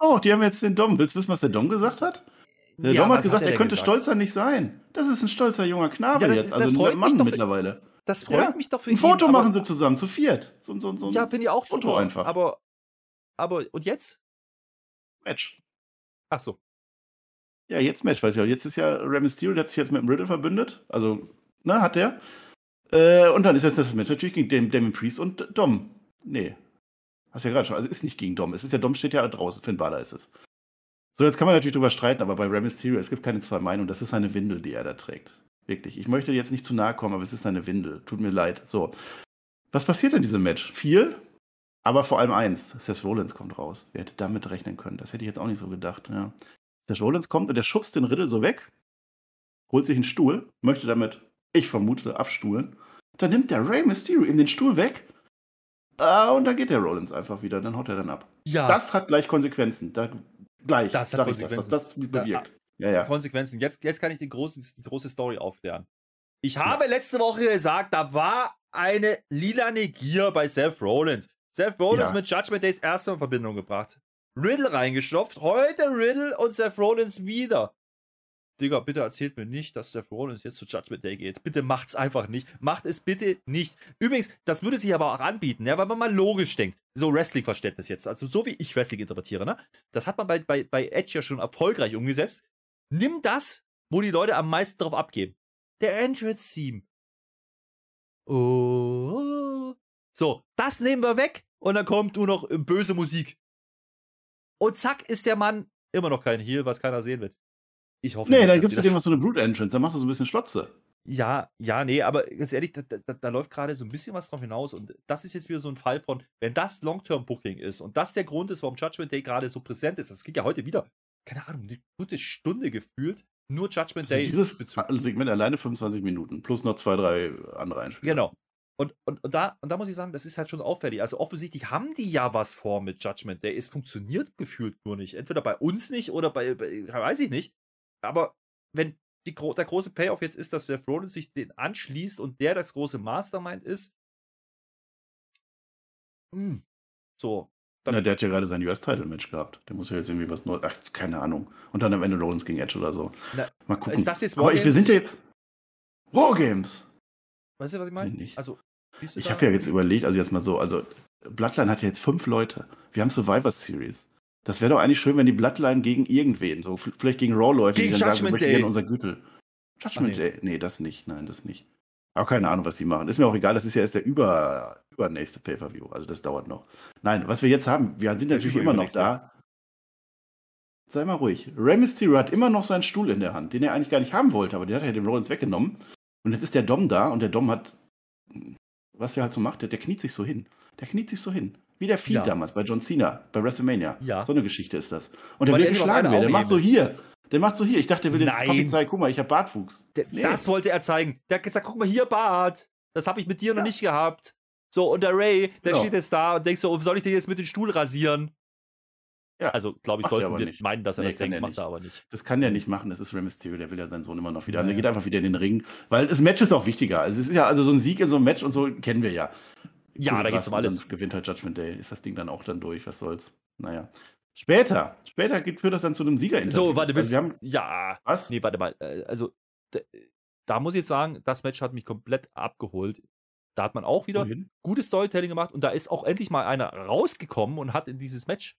Oh, die haben jetzt den Dom. Willst du wissen, was der Dom gesagt hat? Der Ja, Dom hat gesagt, er er könnte gesagt? stolzer nicht sein. Das ist ein stolzer junger Knabe Ja, das jetzt. also das ein freut mich Mann doch. mittlerweile. Das freut Ja, mich doch für Ein ihn. Foto aber- machen sie zusammen, zu viert. So, so, so ein Ja, finde ich auch Foto super. einfach. Aber, aber, und jetzt? Match. Ach so. Ja, jetzt Match, weiß ich auch. Jetzt ist ja Rey Mysterio, der hat sich jetzt mit dem Riddle verbündet. Also, ne, hat der. Äh, und dann ist jetzt das Match natürlich gegen Dam- Damien Priest und Dom. Nee. Hast ja gerade schon. Also ist nicht gegen Dom. Es ist ja Dom steht ja draußen. Finn Balor ist es. So, jetzt kann man natürlich drüber streiten, aber bei Rey Mysterio, es gibt keine zwei Meinungen. Das ist eine Windel, die er da trägt. Wirklich. Ich möchte jetzt nicht zu nahe kommen, aber es ist eine Windel. Tut mir leid. So. Was passiert in diesem Match? Viel, aber vor allem eins. Seth Rollins kommt raus. Wer hätte damit rechnen können? Das hätte ich jetzt auch nicht so gedacht. Ja. Seth Rollins kommt und der schubst den Riddle so weg, holt sich einen Stuhl, möchte damit, ich vermute, abstuhlen. Dann nimmt der Rey Mysterio ihm den Stuhl weg. Äh, und dann geht der Rollins einfach wieder. Dann haut er dann ab. Ja. Das hat gleich Konsequenzen. Da, gleich. Das hat ich das, was Konsequenzen. das bewirkt. Ja, ja. Konsequenzen. Jetzt, jetzt kann ich die große, die große Story aufklären. Ich habe letzte Woche gesagt, da war eine lilane Gier bei Seth Rollins. Seth Rollins Ja. mit Judgment Days erste in Verbindung gebracht. Riddle reingestopft, heute Riddle und Seth Rollins wieder. Digga, bitte erzählt mir nicht, dass Seth Rollins jetzt zu Judgment Day geht. Bitte macht's einfach nicht. Macht es bitte nicht. Übrigens, das würde sich aber auch anbieten, ja, weil man mal logisch denkt. So Wrestling-Verständnis jetzt. Also so wie ich Wrestling interpretiere, ne? Das hat man bei, bei, bei Edge ja schon erfolgreich umgesetzt. Nimm das, wo die Leute am meisten drauf abgeben. Der Entrance-Theme. Oh. So, das nehmen wir weg und dann kommt nur noch böse Musik. Und zack ist der Mann immer noch kein Heel, was keiner sehen will. Ich hoffe Nee, nicht, dann dass gibst du dem noch so eine Brute Entrance. Dann machst du so ein bisschen Schlotze. ja, ja, nee, aber ganz ehrlich, da, da, da läuft gerade so ein bisschen was drauf hinaus. Und das ist jetzt wieder so ein Fall von, wenn das Long-Term-Booking ist und das der Grund ist, warum Judgment Day gerade so präsent ist, das geht ja heute wieder, keine Ahnung, eine gute Stunde gefühlt, nur Judgment Also Day. dieses Bezug. Segment alleine 25 Minuten. Plus noch zwei, drei andere Einspieler. Genau. Und, und, und, da, und da muss ich sagen, das ist halt schon auffällig. Also offensichtlich haben die ja was vor mit Judgment Day. Es funktioniert gefühlt nur nicht. Entweder bei uns nicht oder bei, bei weiß ich nicht. Aber wenn die, der große Payoff jetzt ist, dass Seth Rollins sich den anschließt und der das große Mastermind ist, hm, so. Ja, der hat ja gerade sein US-Title-Match gehabt. Der muss ja jetzt irgendwie was Neues. Ach, keine Ahnung. Und dann am Ende Rollins gegen Edge oder so. Na, Mal gucken. ist das jetzt Aber ich, wir sind ja jetzt. Wargames! Weißt du, was ich meine? Also, Ich habe ja jetzt überlegt, also jetzt mal so, also Bloodline hat ja jetzt fünf Leute. Wir haben Survivor Series. Das wäre doch eigentlich schön, wenn die Bloodline gegen irgendwen, so vielleicht gegen Raw-Leute, Gegen die dann sagen, Judgment wir möchten gerne Day. unser Gürtel. Judgment Ach, nee. Day? Nee, das nicht. Nein, das nicht. Auch keine Ahnung, was die machen. Ist mir auch egal, das ist ja erst der über, übernächste Pay-Per-View. Also das dauert noch. Nein, was wir jetzt haben, wir sind natürlich immer noch da. Sei mal ruhig. Rey Mysterio hat immer noch seinen Stuhl in der Hand, den er eigentlich gar nicht haben wollte, aber den hat er dem Rollins weggenommen. Und jetzt ist der Dom da und der Dom hat, was er halt so macht, der, der kniet sich so hin. Der kniet sich so hin. Wie der Feed Ja. damals bei John Cena, bei WrestleMania. Ja. So eine Geschichte ist das. Und der Weil will der auf geschlagen werden. Der macht so hier. Der macht so hier. Ich dachte, der will jetzt Nein. Papi zeigen, guck mal, ich habe Bartwuchs. D- Nee. Das wollte er zeigen. Der hat gesagt, guck mal hier, Bart. Das habe ich mit dir noch Ja. nicht gehabt. So, und der Ray, der Genau. steht jetzt da und denkt so, soll ich den jetzt mit dem Stuhl rasieren? Ja. Also, glaube ich, sollten wir nicht. meinen, dass er Nee, das denkt, er macht er aber nicht. Das kann der nicht machen, das ist Rey Mysterio, der will ja seinen Sohn immer noch wieder haben. Der Ja. geht einfach wieder in den Ring. Weil das Match ist auch wichtiger. Also es ist ja, also so ein Sieg in so einem Match und so kennen wir ja. Ja, da geht's was, um und alles. Dann gewinnt halt Judgment Day. Ist das Ding dann auch dann durch, was soll's. Naja. Später, später geht, führt das dann zu einem Sieger So, warte, also wir haben, Ja, was? nee, warte mal. äh, Also, d- da muss ich jetzt sagen, das Match hat mich komplett abgeholt. Da hat man auch wieder Wohin? gutes Storytelling gemacht und da ist auch endlich mal einer rausgekommen und hat in dieses Match,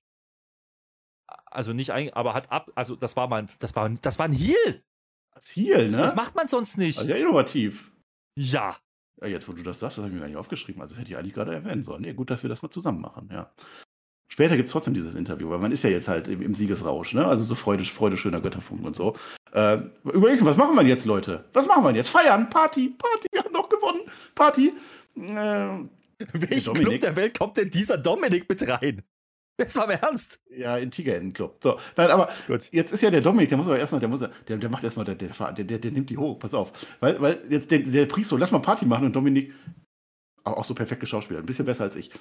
also nicht ein, aber hat ab, also das war mal ein, das war, das war ein Heal. Das Heel, ne? Das macht man sonst nicht. also ja innovativ. Ja. Ja, jetzt, wo du das sagst, das habe ich mir gar nicht aufgeschrieben. Also das hätte ich eigentlich gerade erwähnen sollen. Nee, gut, dass wir das mal zusammen machen, ja. Später gibt es trotzdem dieses Interview, weil man ist ja jetzt halt im, im Siegesrausch, ne? Also so Freude, Freude schöner Götterfunken und so. Äh, überlegen, was machen wir jetzt, Leute? Was machen wir jetzt? Feiern, Party, Party, wir haben doch gewonnen, Party. Äh, Welchen? Club der Welt kommt denn dieser Dominik mit rein? Jetzt mal im Ernst. ja, in Tigerentenclub. So, nein, aber Gut. jetzt ist ja der Dominik, der muss aber erstmal, der muss, der, der macht erstmal, der, der, der, der, nimmt die hoch, pass auf. Weil, weil jetzt der, der Priester, lass mal Party machen und Dominik, auch, auch so perfekt geschauspielert, ein bisschen besser als ich.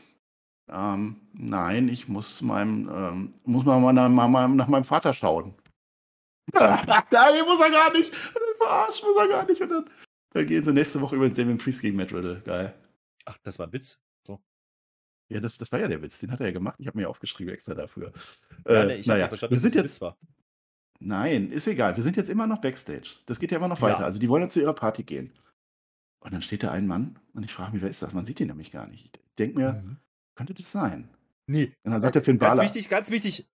Ähm, nein, ich muss meinem, ähm, muss mal mal nach, mal, mal nach meinem Vater schauen. nein, muss er gar nicht. Verarscht, muss er gar nicht. Und dann, dann gehen sie nächste Woche über den Damien Priest gegen Matt Riddle. Geil. Ach, das war ein Witz. Ja, das, das war ja der Witz, den hat er ja gemacht. Ich habe mir ja aufgeschrieben extra dafür. Ja, Äh, nee, ich naja, ja wir sind jetzt. Nein, ist egal. Wir sind jetzt immer noch Backstage. Das geht ja immer noch Ja. weiter. Also die wollen jetzt zu ihrer Party gehen. Und dann steht da ein Mann und ich frage mich, wer ist das? Man sieht ihn nämlich gar nicht. Ich denke mir, Mhm. könnte das sein? Nee, Und dann sagt der Finn ganz Balor, wichtig, ganz wichtig.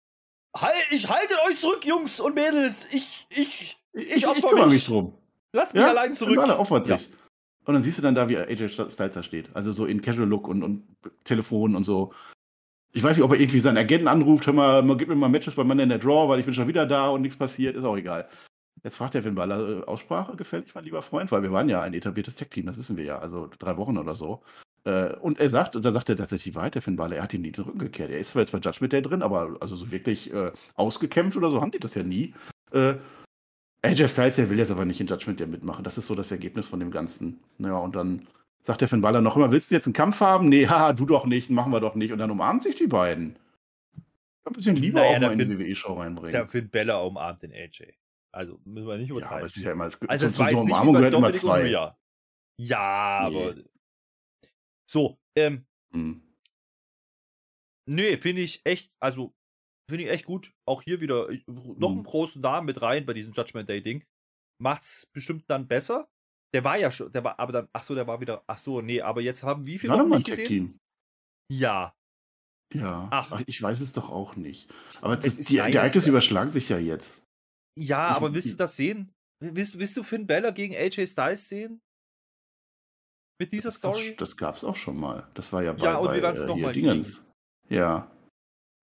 Halt, ich halte euch zurück, Jungs und Mädels. Ich, ich, ich, ich opfer kümmere mich. mich drum. lasst mich Ja, allein Finn zurück. Balor opfert Ja. sich. Und dann siehst du dann da, wie AJ Styles da steht. Also so in Casual Look und, und Telefon und so. Ich weiß nicht, ob er irgendwie seinen Agenten anruft, hör mal, gib mir mal Matches bei Monday in der Draw, weil ich bin schon wieder da und nichts passiert, ist auch egal. Jetzt fragt der Finn Balor, äh, Aussprache gefällt dich, mein lieber Freund, weil wir waren ja ein etabliertes Tech-Team, das wissen wir ja, also drei Wochen oder so. Äh, und er sagt, und da sagt er tatsächlich der Finn Balor, er hat ihm nie den Rücken gekehrt. Er ist zwar jetzt bei Judgment Day drin, aber also so wirklich äh, ausgekämpft oder so haben die das ja nie. Äh, AJ Styles, der will jetzt aber nicht in Judgment Day mitmachen. Das ist so das Ergebnis von dem Ganzen. Ja, und dann sagt der Finn Balor noch immer, willst du jetzt einen Kampf haben? Nee, haha, du doch nicht, machen wir doch nicht. Und dann umarmen sich die beiden. Ein bisschen Liebe Naja, auch mal in die WWE-Show reinbringen. Der Finn Bella umarmt den AJ. Also, müssen wir nicht ja, übertreiben. aber es ist ja immer, es, also, es nicht Umarmung bei gehört immer zwei. Ja, Nee. aber. So, ähm, Hm. nee, finde ich echt, also, finde ich echt gut. Auch hier wieder ich- noch einen Mhm. großen Namen mit rein bei diesem Judgment Day-Ding. Macht's bestimmt dann besser. Der war ja schon, der war, aber dann, ach so, der war wieder, ach so, nee, aber jetzt haben wie viele ein nicht gesehen? Tech-Team. Ja. Ja. Ach. Ach. ich weiß es doch auch nicht. Aber Es das, ist- die, die Ereignisse überschlagen sich ja jetzt. Ja, Ich- aber willst ich- du das sehen? Willst, willst du Finn Bella gegen AJ Styles sehen? Mit dieser Story? Das, das gab es auch schon mal. Das war ja bei, Ja, und bei wir äh, noch mal Dingens. Ja,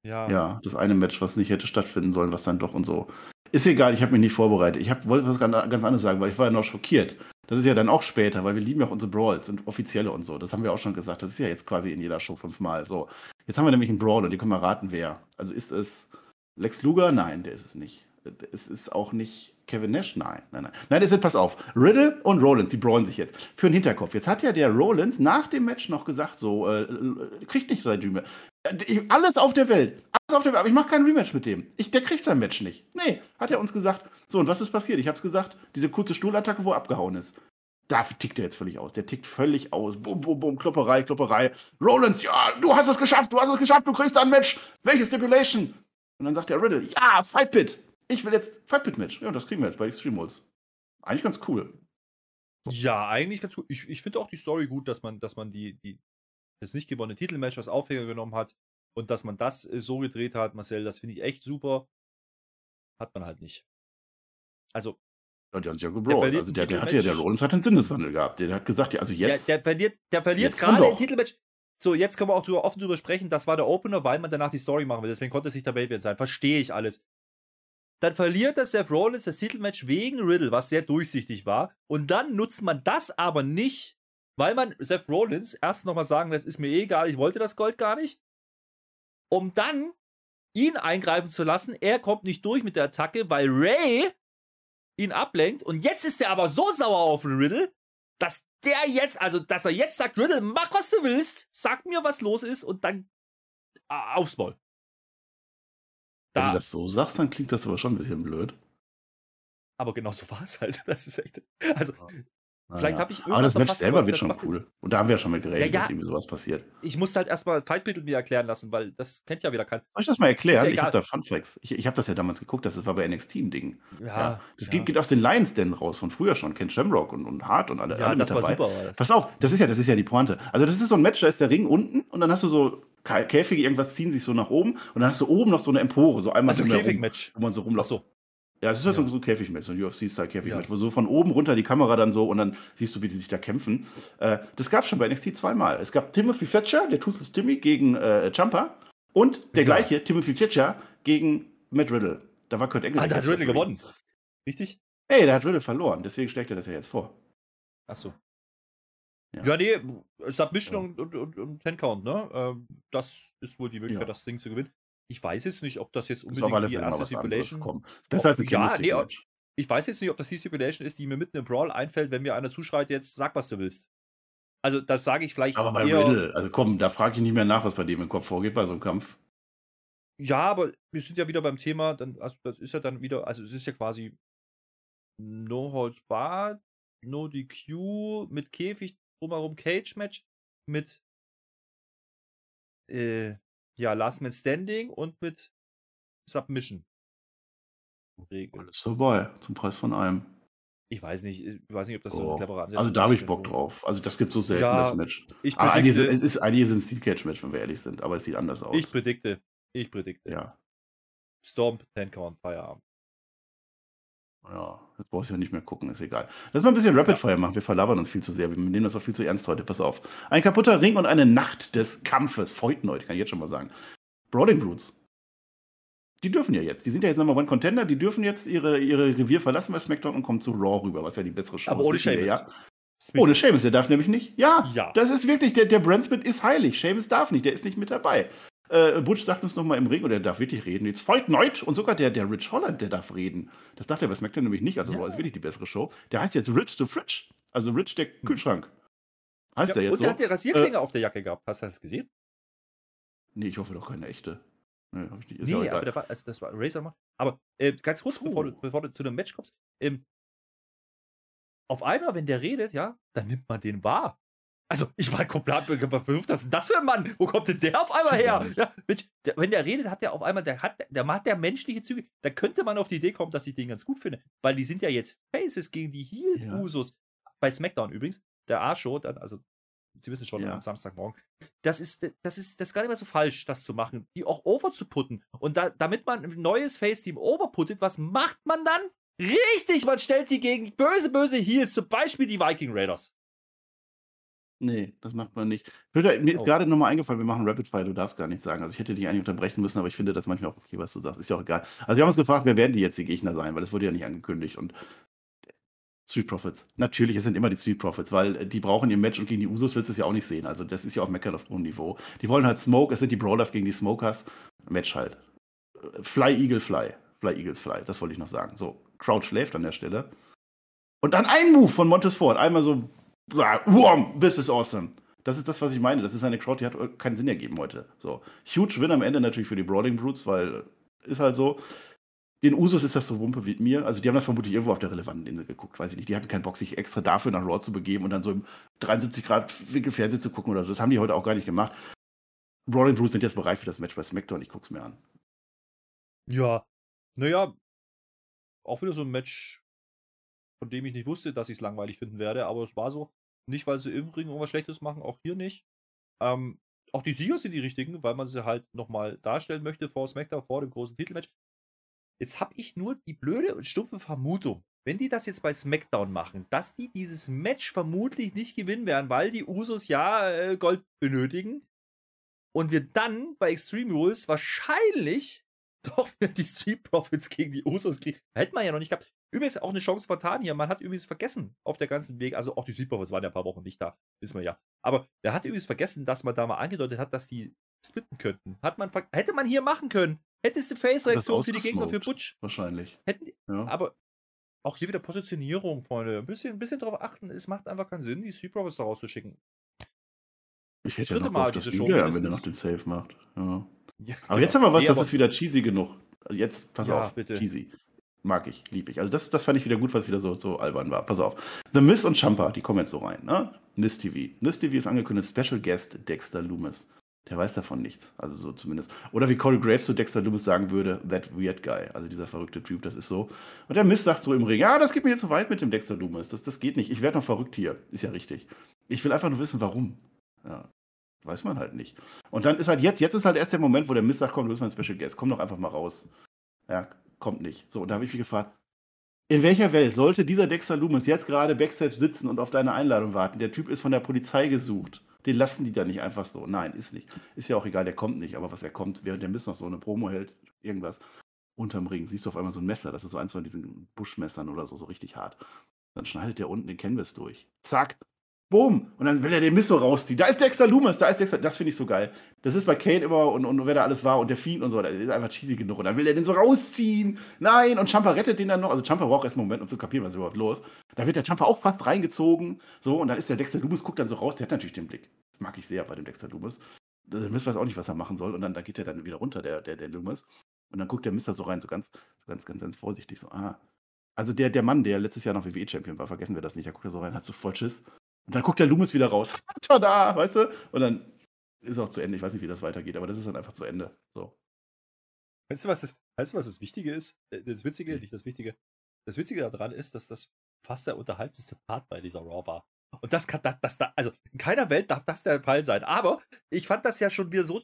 ja. ja, das eine Match, was nicht hätte stattfinden sollen, was dann doch und so. Ist egal, ich habe mich nicht vorbereitet. Ich hab, wollte was ganz, ganz anderes sagen, weil ich war ja noch schockiert. Das ist ja dann auch später, weil wir lieben ja auch unsere Brawls und offizielle und so. Das haben wir auch schon gesagt. Das ist ja jetzt quasi in jeder Show fünfmal. So, jetzt haben wir nämlich einen Brawl und ihr könnt mal raten, wer. Also ist es Lex Luger? Nein, der ist es nicht. Es ist auch nicht Kevin Nash? Nein, nein, nein. Nein, das ist, pass auf. Riddle und Rollins, die brawlen sich jetzt. Für den Hinterkopf. Jetzt hat ja der Rollins nach dem Match noch gesagt, so, äh, kriegt nicht sein Dream. Äh, Alles auf der Welt. Alles auf der Welt. Aber ich mache kein Rematch mit dem. Ich, der kriegt sein Match nicht. Nee, hat er uns gesagt. So, und was ist passiert? Ich hab's gesagt, diese kurze Stuhlattacke, wo er abgehauen ist. Da tickt er jetzt völlig aus. Der tickt völlig aus. Bum, bum, bum, Klopperei, Klopperei. Rollins, ja, du hast es geschafft, du hast es geschafft, du kriegst ein Match. Welche Stipulation? Und dann sagt der Riddle, ja, Fight Pit. Ich will jetzt Fight Pit Match. Ja, das kriegen wir jetzt bei Extreme Rules. Eigentlich ganz cool. Ja, eigentlich ganz gut. Ich, ich finde auch die Story gut, dass man, dass man die, die das nicht gewonnene Titelmatch als Aufhänger genommen hat und dass man das äh, so gedreht hat, Marcel, das finde ich echt super. Hat man halt nicht. Also, Ja, die haben sich ja Der gebrawlt. Also ein der, der hat ja, der. Rollins hat einen Sinneswandel gehabt. Der hat gesagt, ja, also jetzt. der, der verliert, der verliert gerade doch. Titelmatch. So, jetzt können wir auch drüber, offen drüber sprechen. Das war der Opener, weil man danach die Story machen will. Deswegen konnte es nicht der Main sein. Verstehe ich alles. Dann verliert der Seth Rollins das Titelmatch wegen Riddle, was sehr durchsichtig war. Und dann nutzt man das aber nicht, weil man Seth Rollins erst nochmal sagen, das ist mir eh egal, ich wollte das Gold gar nicht. Um dann ihn eingreifen zu lassen. Er kommt nicht durch mit der Attacke, weil Ray ihn ablenkt. Und jetzt ist er aber so sauer auf den Riddle, dass der jetzt, also dass er jetzt sagt, Riddle, mach was du willst, sag mir, was los ist und dann äh, aufs Maul. Wenn Da, du das so sagst, dann klingt das aber schon ein bisschen blöd. aber genau so war es halt. Das ist echt. Also, Vielleicht Naja. hab ich Aber das irgendwas Match selber wird schon cool. Und da haben wir ja schon mit geredet, Ja, ja. dass irgendwie sowas passiert. ich muss halt erstmal Fight mir erklären lassen, weil das kennt ja wieder keiner. Soll ich das mal erklären? Ja ich habe da Fun Facts. Ich, ich habe das ja damals geguckt, das war bei NXT ein Ding. Ja, das. Geht, geht aus den Lions Den raus, von früher schon. Ken Shamrock und, und Hart und alle. ja, alle das mit war dabei. super. War das. Pass auf, das ist ja, das ist ja die Pointe. Also das ist so ein Match, da ist der Ring unten und dann hast du so Käfige, irgendwas ziehen sich so nach oben und dann hast du oben noch so eine Empore, so einmal Also drumherum, Käfigmatch. wo man so Ach rumläuft. so. Ja, es ist halt Ja. so ein Käfigmatch, so ein UFC-Style-Käfigmatch, Ja. wo so von oben runter die Kamera dann so und dann siehst du, wie die sich da kämpfen. Äh, das gab es schon bei NXT zweimal. Es gab Timothy Thatcher, der Toothless Timmy, gegen äh, Champa und der Klar. gleiche, Timothy Thatcher, gegen Matt Riddle. Da war Kurt Angle. Ah, da hat Riddle gewonnen. Richtig? Ey, der hat Riddle verloren, deswegen schlägt er das ja jetzt vor. Ach so. Ja. Ja, nee, Submission Ja. und, und, und, und Ten Count, ne? Ähm, das ist wohl die Möglichkeit, Ja. das Ding zu gewinnen. Ich weiß jetzt nicht, ob das jetzt unbedingt die erste Stipulation kommen. Ist besser als ein Ja, nee. Ich weiß jetzt nicht, ob das die Stipulation ist, die mir mitten im Brawl einfällt, wenn mir einer zuschreit, jetzt sag, was du willst. Also, das sage ich vielleicht Aber bei. Riddle, also komm, da frage ich nicht mehr nach, was bei dem im Kopf vorgeht bei so einem Kampf. Ja, aber wir sind ja wieder beim Thema, dann, also das ist ja dann wieder, also es ist ja quasi No Holds Barred, No DQ, mit Käfig drumherum Cage Match, mit äh, ja, Last Man Standing und mit Submission. Regel. Alles vorbei, zum Preis von einem. Ich weiß nicht, ich weiß nicht, ob das so Oh. ein cleverer Ansatz Also ist. da habe ich Bock drauf. Also das gibt so selten Ja, das Match. Ich Aber eigentlich ist, predikte, es ist, eigentlich ist es ein Steel Cage Match, wenn wir ehrlich sind, aber es sieht anders aus. ich predikte, ich predikte. ja, Stomp, Ten Count, Feierabend. Ja, jetzt brauchst du ja nicht mehr gucken, ist egal. Lass mal ein bisschen Rapid. Fire machen. Wir verlabern uns viel zu sehr. Wir nehmen das auch viel zu ernst heute. Pass auf. Ein kaputter Ring und eine Nacht des Kampfes. Feutneut, kann ich jetzt schon mal sagen. Brawling Brutes. Die dürfen ja jetzt. Die sind ja jetzt Number One Contender. Die dürfen jetzt ihre, ihre Revier verlassen bei SmackDown und kommen zu Raw rüber, was ja die bessere Aber ist. ohne wissen wir Sheamus. Ja. Ohne. Seamus, der darf nämlich nicht. Ja, Ja. das ist wirklich, der, der Brandspit ist heilig. Seamus darf nicht, der ist nicht mit dabei. Äh, Butch sagt uns nochmal im Ring, und der darf wirklich reden. Jetzt Fight Night und sogar der, der Rich Holland, der darf reden. Das darf der bei SmackDown nämlich nicht, also Ja. Raw ist wirklich die bessere Show. Der heißt jetzt Rich the Fridge. Also Rich der Kühlschrank. Heißt Ja, der jetzt und so? der hat die Rasierklinge auf der Jacke gehabt. Hast du das gesehen? nee, ich hoffe doch keine echte. Nee, hab ich nicht. Ist ja Nee, egal. aber der war, also das war Razor mal. Aber äh, ganz kurz, So. bevor, du, bevor du zu dem Match kommst. Ähm, auf einmal, wenn der redet, ja, dann nimmt man den wahr. Also, ich war komplett verblüfft. Was ist denn das für ein Mann? Wo kommt denn der auf einmal Ja. her? Ja, Mensch, der, wenn der redet, hat der auf einmal, der hat, der hat der menschliche Züge. Da könnte man auf die Idee kommen, dass ich den ganz gut finde. Weil die sind ja jetzt Faces gegen die Heel-Usos. Bei SmackDown übrigens. Der A-Show, dann, also, Sie wissen schon, Ja. am Samstagmorgen. Das ist, das ist, das ist gar nicht mehr so falsch, das zu machen, die auch over zu putten. Und da, damit man ein neues Face-Team overputtet, was macht man dann? Richtig, man stellt die gegen böse, böse Heels, zum Beispiel die Viking Raiders. Nee, das macht man nicht. Peter, mir ist Oh. gerade nochmal eingefallen, wir machen Rapid Fire, du darfst gar nichts sagen. Also ich hätte dich eigentlich unterbrechen müssen, aber ich finde das manchmal auch okay, was du sagst. Ist ja auch egal. Also wir haben uns gefragt, wer werden die jetzt die Gegner sein, weil das wurde ja nicht angekündigt. Und Street Profits. Natürlich, es sind immer die Street Profits, weil äh, die brauchen ihr Match und gegen die Usos willst du es ja auch nicht sehen. Also das ist ja auf Meckern auf hohem Niveau. Die wollen halt Smoke, es sind die Brawler gegen die Smokers. Match halt. Äh, Fly, Eagle, Fly. Fly, Eagles, Fly. Das wollte ich noch sagen. So, Crowd schläft an der Stelle. Und dann ein Move von Montes Ford. Einmal so, Wham, this is awesome. Das ist das, was ich meine. Das ist eine Crowd, die hat keinen Sinn ergeben heute. So, huge Win am Ende natürlich für die Brawling Brutes, weil äh, ist halt so. Den Usus ist das so Wumpe wie mir. Also, die haben das vermutlich irgendwo auf der relevanten Insel geguckt, weiß ich nicht. Die hatten keinen Bock, sich extra dafür nach Raw zu begeben und dann so im 73-Grad-Winkel Fernsehen zu gucken oder so. Das haben die heute auch gar nicht gemacht. Brawling Brutes sind jetzt bereit für das Match bei SmackDown. Ich guck's mir an. Ja. Naja, auch wieder so ein Match, von dem ich nicht wusste, dass ich es langweilig finden werde, aber es war so. Nicht, weil sie im Ring irgendwas Schlechtes machen, auch hier nicht. Ähm, auch die Sieger sind die richtigen, weil man sie halt nochmal darstellen möchte vor SmackDown, vor dem großen Titelmatch. Jetzt habe ich nur die blöde und stumpfe Vermutung, wenn die das jetzt bei SmackDown machen, dass die dieses Match vermutlich nicht gewinnen werden, weil die Usos ja äh, Gold benötigen und wir dann bei Extreme Rules wahrscheinlich doch wieder die Street Profits gegen die Usos kriegen. Hätte man ja noch nicht gehabt. Übrigens auch eine Chance vertan hier. Man hat übrigens vergessen auf der ganzen Weg, also auch die Street Profits waren ja ein paar Wochen nicht da, wissen wir ja. Aber er hat übrigens vergessen, dass man da mal angedeutet hat, dass die splitten könnten. Hat man hätte man hier machen können. Hättest du Face-Reaktion für die Gegner für Butch. Wahrscheinlich. Hätten ja. Aber auch hier wieder Positionierung, Freunde. Ein bisschen, ein bisschen darauf achten. Es macht einfach keinen Sinn, die Street Profits da rauszuschicken. Ich hätte ja noch Mal diese Show ja, wenn er noch den Save macht. Ja. Ja, aber genau. jetzt haben wir was, nee, das ist wieder cheesy genug. Jetzt, pass ja, auf, bitte. cheesy. Mag ich, lieb ich. Also das, das fand ich wieder gut, was wieder so, so albern war. Pass auf. The Miss und Champa, die kommen jetzt so rein, ne? Nis TV. Nis TV ist angekündigt, Special Guest Dexter Loomis. Der weiß davon nichts. Also so zumindest. Oder wie Corey Graves zu Dexter Loomis sagen würde, that weird guy. Also dieser verrückte Typ, das ist so. Und der Miss sagt so im Ring, ja, das geht mir jetzt zu weit mit dem Dexter Loomis. Das, das geht nicht. Ich werde noch verrückt hier. Ist ja richtig. Ich will einfach nur wissen, warum. Ja. Weiß man halt nicht. Und dann ist halt jetzt, jetzt ist halt erst der Moment, wo der Mist sagt, komm, du bist mein Special Guest, komm doch einfach mal raus. Ja, kommt nicht. So, und da habe ich mich gefragt, in welcher Welt sollte dieser Dexter Loomis jetzt gerade Backstage sitzen und auf deine Einladung warten? Der Typ ist von der Polizei gesucht. Den lassen die da nicht einfach so. Nein, ist nicht. Ist ja auch egal, der kommt nicht. Aber was er kommt, während der Mist noch so eine Promo hält, irgendwas unterm Ring, siehst du auf einmal so ein Messer. Das ist so eins von diesen Buschmessern oder so, so richtig hart. Dann schneidet der unten den Canvas durch. Zack, Boom. Und dann will er den Misso rausziehen. Da ist Dexter Loomis, da ist Dexter. Das finde ich so geil. Das ist bei Kane immer und, und wer da alles war und der Fiend und so. Das ist einfach cheesy genug. Und dann will er den so rausziehen. Nein. Und Champa rettet den dann noch. Also Champa braucht erst einen Moment, um zu kapieren, was ist überhaupt los. Da wird der Champa auch fast reingezogen. So. Und dann ist der Dexter Loomis, guckt dann so raus. Der hat natürlich den Blick. Mag ich sehr bei dem Dexter Loomis. Der Miss weiß auch nicht, was er machen soll. Und dann da geht er dann wieder runter, der, der, der Loomis. Und dann guckt der Mister so rein, so ganz, so ganz, ganz, ganz vorsichtig. So, ah. Also der, der Mann, der letztes Jahr noch WWE-Champion war, vergessen wir das nicht. Da guckt er so rein, hat so voll Schiss. Und dann guckt der Loomis wieder raus. Tada, weißt du? Und dann ist auch zu Ende. Ich weiß nicht, wie das weitergeht, aber das ist dann einfach zu Ende. So. Weißt du, was das, weißt du, was das Wichtige ist? Äh, das Witzige, hm. nicht das Wichtige. Das Witzige daran ist, dass das fast der unterhaltendste Part bei dieser Raw war. Und das kann, das, das, also in keiner Welt darf das der Fall sein. Aber ich fand das ja schon wieder so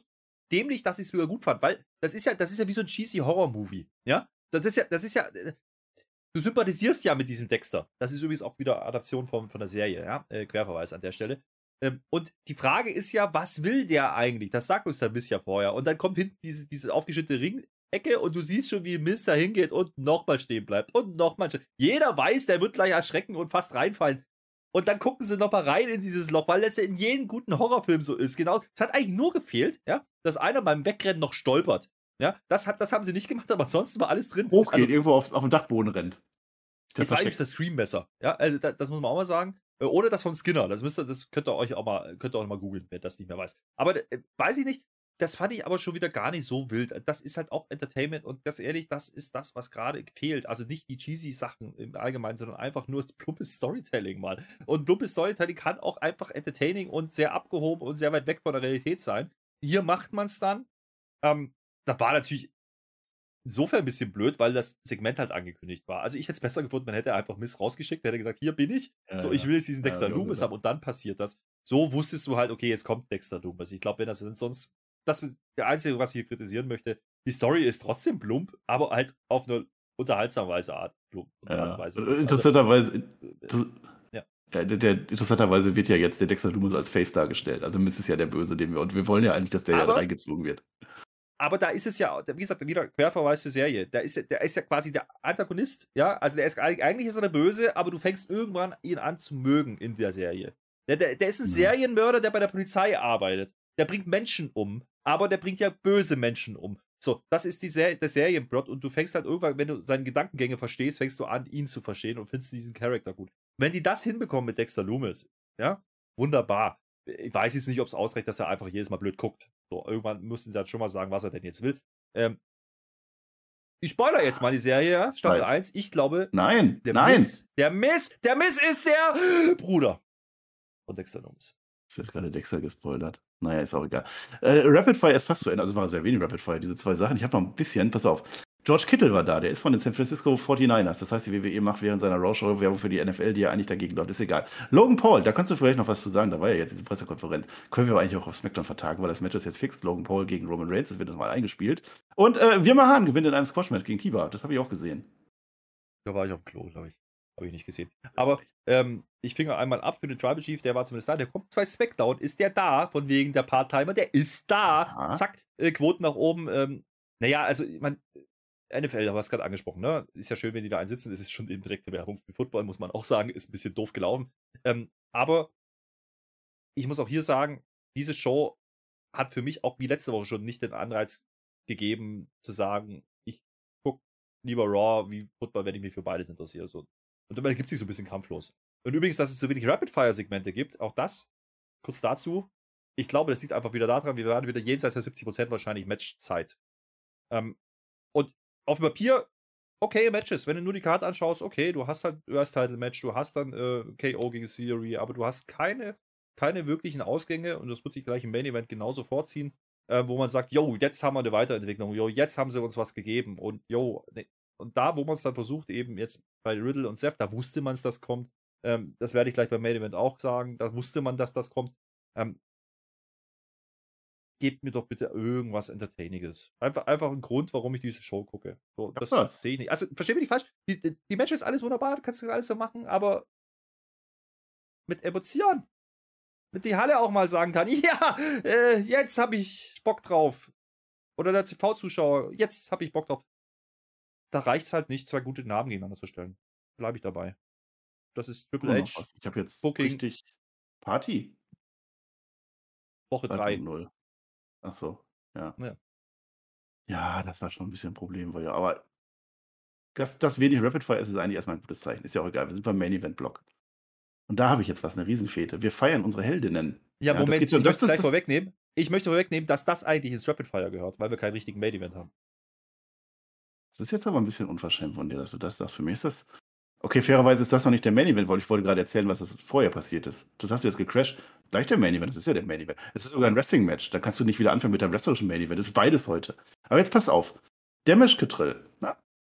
dämlich, dass ich es wieder gut fand, weil das ist ja, das ist ja wie so ein cheesy Horror-Movie. Ja? Das ist ja, das ist ja, äh, du sympathisierst ja mit diesem Dexter. Das ist übrigens auch wieder Adaption von, von der Serie, ja. Äh, Querverweis an der Stelle. Ähm, und die Frage ist ja, was will der eigentlich? Das sagt uns der Miss ja vorher. Und dann kommt hinten diese, diese aufgeschnittene Ringecke und du siehst schon, wie Miss da hingeht und nochmal stehen bleibt. Und nochmal. Jeder weiß, der wird gleich erschrecken und fast reinfallen. Und dann gucken sie nochmal rein in dieses Loch, weil ja in jedem guten Horrorfilm so ist. Genau. Es hat eigentlich nur gefehlt, ja, dass einer beim Wegrennen noch stolpert. Ja, das, hat, das haben sie nicht gemacht, aber ansonsten war alles drin. Hochgeht, also, irgendwo auf, auf dem Dachboden rennt. Das, war eigentlich das Scream-Messer. Ja, also das, das, muss man auch mal sagen. Äh, ohne das von Skinner. Das müsst ihr, das könnt ihr euch auch mal, könnt ihr auch mal googeln, wer das nicht mehr weiß. Aber äh, weiß ich nicht. Das fand ich aber schon wieder gar nicht so wild. Das ist halt auch Entertainment und ganz ehrlich, das ist das, was gerade fehlt. Also nicht die cheesy Sachen im Allgemeinen, sondern einfach nur plumpes Storytelling mal. Und plumpes Storytelling kann auch einfach entertaining und sehr abgehoben und sehr weit weg von der Realität sein. Hier macht man es dann. Ähm, da war natürlich insofern ein bisschen blöd, weil das Segment halt angekündigt war. Also ich hätte es besser gefunden, man hätte einfach Miss rausgeschickt, hätte gesagt, hier bin ich. Ja, so, ich will jetzt diesen Dexter ja, Loomis haben und dann passiert das. So wusstest du halt, okay, jetzt kommt Dexter Loomis. Ich glaube, wenn das sonst, das ist der Einzige, was ich hier kritisieren möchte, die Story ist trotzdem plump, aber halt auf eine unterhaltsame Weise Art. Plump, ja. Weise. Also, interessanterweise, das, ja. Der, der, interessanterweise wird ja jetzt der Dexter Loomis als Face dargestellt. Also Miss ist ja der Böse, den wir, und wir wollen ja eigentlich, dass der aber, ja reingezogen wird aber da ist es ja, wie gesagt, wieder Querverweis zur Serie. Der ist, der ist ja quasi der Antagonist, ja. Also der ist eigentlich ist er der Böse, aber du fängst irgendwann ihn an zu mögen in der Serie. Der, der, der ist ein mhm. Serienmörder, der bei der Polizei arbeitet. Der bringt Menschen um, aber der bringt ja böse Menschen um. So, das ist die Ser der Serienplot und du fängst halt irgendwann, wenn du seine Gedankengänge verstehst, fängst du an, ihn zu verstehen und findest diesen Charakter gut. Wenn die das hinbekommen mit Dexter Loomis, ja, wunderbar ich weiß jetzt nicht, ob es ausreicht, dass er einfach jedes Mal blöd guckt. So, irgendwann müssen sie dann schon mal sagen, was er denn jetzt will. Ähm, ich spoiler jetzt mal die Serie, ja? Staffel Nein. 1. Ich glaube, Nein, der Nein. Miss, der Miss, der Miss ist der Bruder von Dexter Loomis. Ist jetzt gerade Dexter gespoilert. Naja, ist auch egal. Äh, Rapid Fire ist fast zu Ende. Also war sehr wenig Rapid Fire, diese zwei Sachen. Ich habe noch ein bisschen, pass auf. George Kittle war da, der ist von den San Francisco 49ers. Das heißt, die WWE macht während seiner Raw-Show Werbung für die NFL, die ja eigentlich dagegen läuft. Ist egal. Logan Paul, da kannst du vielleicht noch was zu sagen. Da war ja jetzt diese Pressekonferenz. Können wir aber eigentlich auch auf SmackDown vertagen, weil das Match ist jetzt fix. Logan Paul gegen Roman Reigns, das wird mal eingespielt. Und äh, Wirma Hahn gewinnt in einem Squash-Match gegen Tiba. Das habe ich auch gesehen. Da war ich auf dem Klo, glaube ich. Habe ich nicht gesehen. Aber ähm, ich fing einmal ab für den Tribal Chief, der war zumindest da. Der kommt bei SmackDown. Ist der da? Von wegen der Part-Timer. Der ist da. Aha. Zack, äh, Quoten nach oben. Ähm, naja, also, man, NFL, du hast gerade angesprochen, ne? Ist ja schön, wenn die da einsitzen. Das ist schon in direkte Werbung für Football, muss man auch sagen. Ist ein bisschen doof gelaufen. Ähm, aber ich muss auch hier sagen, diese Show hat für mich auch wie letzte Woche schon nicht den Anreiz gegeben, zu sagen, ich gucke lieber Raw wie Football, wenn ich mich für beides interessiere. So. Und dabei gibt es sich so ein bisschen kampflos. Und übrigens, dass es so wenig Rapid-Fire-Segmente gibt, auch das, kurz dazu. Ich glaube, das liegt einfach wieder daran, wir werden wieder jenseits der 70% wahrscheinlich Matchzeit. Ähm, und auf dem Papier, okay, Matches. Wenn du nur die Karte anschaust, okay, du hast halt US-Title-Match, du hast dann äh, KO gegen Theory, aber du hast keine, keine wirklichen Ausgänge und das wird sich gleich im Main-Event genauso vorziehen, äh, wo man sagt, yo, jetzt haben wir eine Weiterentwicklung, yo, jetzt haben sie uns was gegeben und yo, ne. und da, wo man es dann versucht, eben jetzt bei Riddle und Seth, da wusste man es, das kommt. Ähm, das werde ich gleich beim Main Event auch sagen. Da wusste man, dass das kommt. Ähm, gebt mir doch bitte irgendwas Entertainiges. Einfach, einfach ein Grund, warum ich diese Show gucke. So, das ja, sehe ich nicht. Also, verstehe mich nicht falsch. Die, die Match ist alles wunderbar, kannst du alles so machen, aber mit Emotionen. Mit die Halle auch mal sagen kann, ja, äh, jetzt habe ich Bock drauf. Oder der TV-Zuschauer, jetzt habe ich Bock drauf da reicht es halt nicht, zwei gute Namen gegeneinander zu stellen. Bleibe ich dabei. Das ist Triple H. Ich habe jetzt Booking. richtig Party. Woche 3. Ach so, ja. ja. Ja, das war schon ein bisschen ein Problem, weil ja, aber das, das wenig Rapid Fire ist, ist eigentlich erstmal ein gutes Zeichen. Ist ja auch egal. Wir sind beim Main Event Block. Und da habe ich jetzt was, eine Riesenfete. Wir feiern unsere Heldinnen. Ja, ja Moment, ich möchte es gleich vorwegnehmen. Ich möchte vorwegnehmen, dass das eigentlich ins Rapid Fire gehört, weil wir keinen richtigen Main Event haben. Das ist jetzt aber ein bisschen unverschämt von dir, dass du das sagst. Für mich ist das. Okay, fairerweise ist das noch nicht der Main Event, weil ich wollte gerade erzählen, was das vorher passiert ist. Das hast du jetzt gecrashed. Gleich der Main Event, das ist ja der Main Event. Es ist sogar ein Wrestling-Match. Da kannst du nicht wieder anfangen mit deinem wrestlerischen Main Event. Das ist beides heute. Aber jetzt pass auf. Damage-Getrill.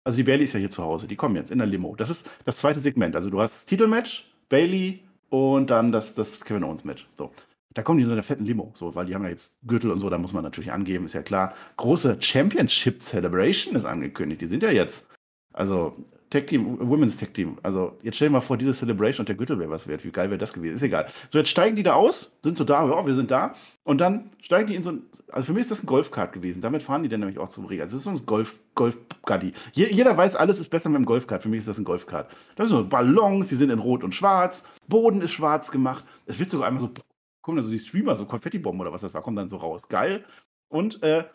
Also die Bailey ist ja hier zu Hause. Die kommen jetzt in der Limo. Das ist das zweite Segment. Also du hast Titelmatch, Bailey und dann das, das Kevin Owens-Match. So. Da kommen die in so einer fetten Limo, so, weil die haben ja jetzt Gürtel und so, da muss man natürlich angeben, ist ja klar. Große Championship Celebration ist angekündigt. Die sind ja jetzt also Tech Team, Women's Tech Team. Also jetzt stell dir mal vor, diese Celebration und der Gürtel wäre was wert. Wie geil wäre das gewesen? Ist egal. So, jetzt steigen die da aus, sind so da, ja, wir sind da. Und dann steigen die in so ein, also für mich ist das ein Golfkart gewesen. Damit fahren die dann nämlich auch zum Regen. Also es ist so ein Golf, Golf-Gaddy. Jeder weiß, alles ist besser mit dem Golfkart. Für mich ist das ein Golfkart. Da sind so Ballons, die sind in rot und schwarz. Boden ist schwarz gemacht. Es wird sogar einmal so, kommen da so die Streamer, so Konfettibomben oder was das war, kommen dann so raus. Geil. Und äh,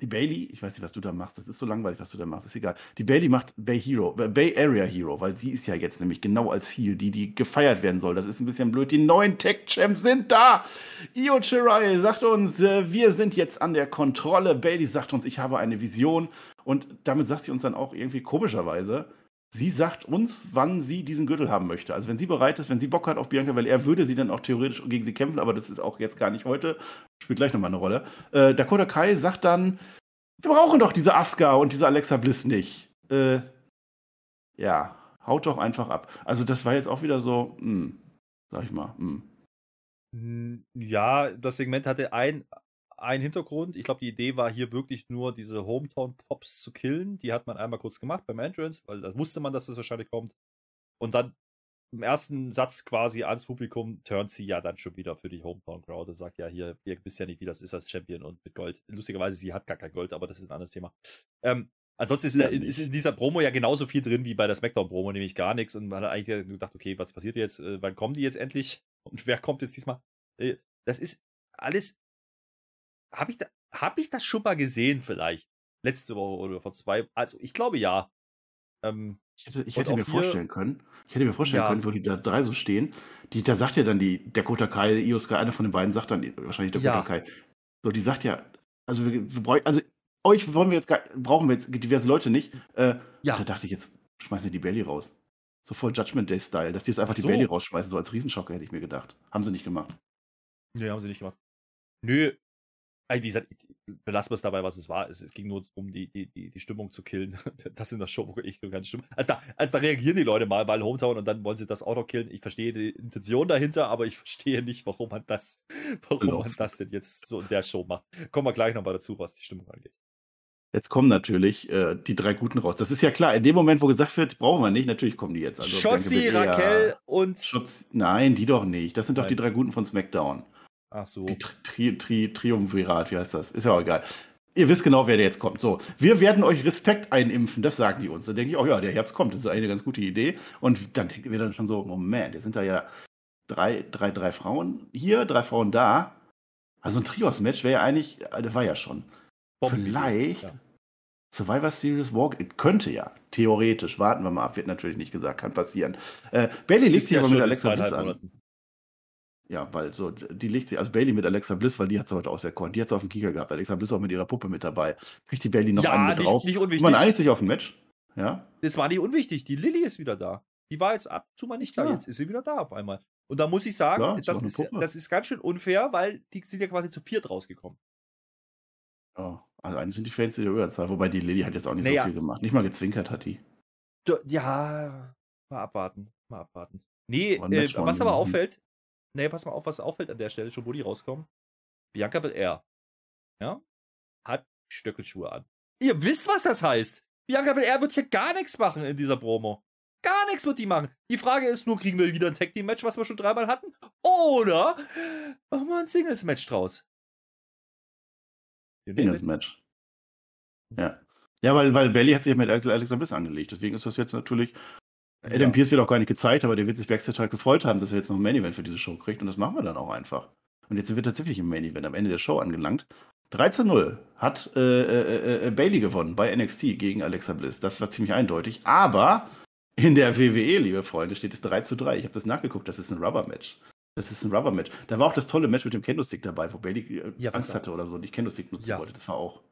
die Bailey, ich weiß nicht, was du da machst, das ist so langweilig, was du da machst, ist egal. Die Bailey macht Bay Hero, äh, Bay Area Hero, weil sie ist ja jetzt nämlich genau als Heel, die, die gefeiert werden soll. Das ist ein bisschen blöd. Die neuen Tech-Champs sind da. Io Shirai sagt uns, äh, wir sind jetzt an der Kontrolle. Bailey sagt uns, ich habe eine Vision. Und damit sagt sie uns dann auch irgendwie komischerweise, sie sagt uns, wann sie diesen Gürtel haben möchte. Also wenn sie bereit ist, wenn sie Bock hat auf Bianca, weil er würde sie dann auch theoretisch gegen sie kämpfen, aber das ist auch jetzt gar nicht heute spielt gleich nochmal eine Rolle. Äh, Dakota Kai sagt dann, wir brauchen doch diese Asuka und diese Alexa Bliss nicht. Äh, ja, haut doch einfach ab. Also das war jetzt auch wieder so, mh, hm, sag ich mal. Mh. Hm. Ja, das Segment hatte ein, einen Hintergrund. Ich glaube, die Idee war hier wirklich nur, diese Hometown-Pops zu killen. Die hat man einmal kurz gemacht beim Entrance, weil da wusste man, dass das wahrscheinlich kommt. Und dann im ersten Satz quasi ans Publikum turnt sie ja dann schon wieder für die Hometown Crowd und sagt, ja, hier, ihr wisst ja nicht, wie das ist als Champion und mit Gold. Lustigerweise, sie hat gar kein Gold, aber das ist ein anderes Thema. Ähm, ansonsten ist, in, ist in dieser Promo ja genauso viel drin wie bei der Smackdown-Promo, nämlich gar nichts. Und man hat eigentlich gedacht, okay, was passiert jetzt? Äh, wann kommen die jetzt endlich? Und wer kommt jetzt diesmal? Äh, das ist alles. Habe ich, da, hab ich das schon mal gesehen, vielleicht? Letzte Woche oder vor zwei. Also, ich glaube ja. Ähm, ich hätte, ich hätte mir vorstellen können, ich hätte mir vorstellen ja. können, wo die da drei so stehen, die, da sagt ja dann die Dakota Kai, Ioska, einer von den beiden sagt dann wahrscheinlich Dakota ja. Kai. So, die sagt ja, also wir, wir brauchen, also euch wollen wir jetzt brauchen wir jetzt diverse Leute nicht. Äh, ja. Da dachte ich jetzt, schmeißen sie die Belly raus. So voll Judgment Day-Style, dass die jetzt einfach so. die Belly rausschmeißen, so als Riesenschocker hätte ich mir gedacht. Haben sie nicht gemacht. Nö, haben sie nicht gemacht. Nö, wie gesagt, belassen wir es dabei, was es war. Es, es ging nur darum, die, die, die, die Stimmung zu killen. Das in der Show wirklich keine Stimmung. Also da, also da reagieren die Leute mal bei Hometown und dann wollen sie das Auto killen. Ich verstehe die Intention dahinter, aber ich verstehe nicht, warum man das, warum man das denn jetzt so in der Show macht. Kommen wir gleich nochmal dazu, was die Stimmung angeht. Jetzt kommen natürlich äh, die drei Guten raus. Das ist ja klar, in dem Moment, wo gesagt wird, brauchen wir nicht, natürlich kommen die jetzt. Also Belair, Raquel und. Schutz, nein, die doch nicht. Das sind doch Nein. die drei Guten von SmackDown. Ach so. Die Tri Tri Tri Triumvirat, wie heißt das? Ist ja auch egal. Ihr wisst genau, wer der jetzt kommt. So, wir werden euch Respekt einimpfen, das sagen die uns. Dann denke ich, oh ja, der Herbst kommt, das ist eine ganz gute Idee. Und dann denken wir dann schon so, Moment, jetzt sind da ja drei, drei, drei Frauen hier, drei Frauen da. Also ein Trios-Match wäre ja eigentlich, äh, das war ja schon. Bombenidee. Vielleicht Ja. Survivor Series Walk, könnte ja, theoretisch, warten wir mal ab, wird natürlich nicht gesagt, kann passieren. Äh, Bailey legt sich ja aber mit Alexa Bliss an. Monaten. Ja, weil so, die legt sich, also Bailey mit Alexa Bliss, weil die hat sie heute auserkoren. Die hat sie auf dem Kieker gehabt. Alexa Bliss auch mit ihrer Puppe mit dabei. Kriegt die Bailey noch Ja, einen mit nicht- drauf. nicht unwichtig. Man einigt sich auf ein Match. Ja. Das war nicht unwichtig. Die Lilly ist wieder da. Die war jetzt ab zu mal nicht da. Ja. Jetzt ist sie wieder da auf einmal. Und da muss ich sagen, Klar, das, ist, das ist ganz schön unfair, weil die sind ja quasi zu viert rausgekommen. ja. Also eigentlich sind die Fans in der Überzahl, wobei die Lilly hat jetzt auch nicht Naja. so viel gemacht. Nicht mal gezwinkert hat die. Ja, mal abwarten. Mal abwarten. Nee, äh, was aber auffällt, nee, pass mal auf, was auffällt an der Stelle, schon wo die rauskommen. Bianca Belair, ja, hat Stöckelschuhe an. Ihr wisst, was das heißt. Bianca Belair wird hier gar nichts machen in dieser Promo. Gar nichts wird die machen. Die Frage ist nur, kriegen wir wieder ein Tag Team Match, was wir schon dreimal hatten? Oder machen wir ein Singles Match draus? Singles. Match. Ja. Ja, weil, weil Bailey hat sich mit Alexa Alexa Bliss angelegt. Deswegen ist das jetzt natürlich. Adam Ja. Pierce wird auch gar nicht gezeigt, aber der wird sich Backstage halt gefreut haben, dass er jetzt noch ein Main Event für diese Show kriegt. Und das machen wir dann auch einfach. Und jetzt sind wir tatsächlich im Main Event am Ende der Show angelangt. 13-0 hat äh, äh, äh, Bailey gewonnen bei NXT gegen Alexa Bliss. Das war ziemlich eindeutig. Aber in der WWE, liebe Freunde, steht es 3 zu 3. Ich habe das nachgeguckt, das ist ein Rubber-Match. Das ist ein Rubber-Match. Da war auch das tolle Match mit dem Kendo-Stick dabei, wo Bailey äh, Ja, Angst hatte oder so und nicht Kendo-Stick nutzen Ja. wollte. Das war auch.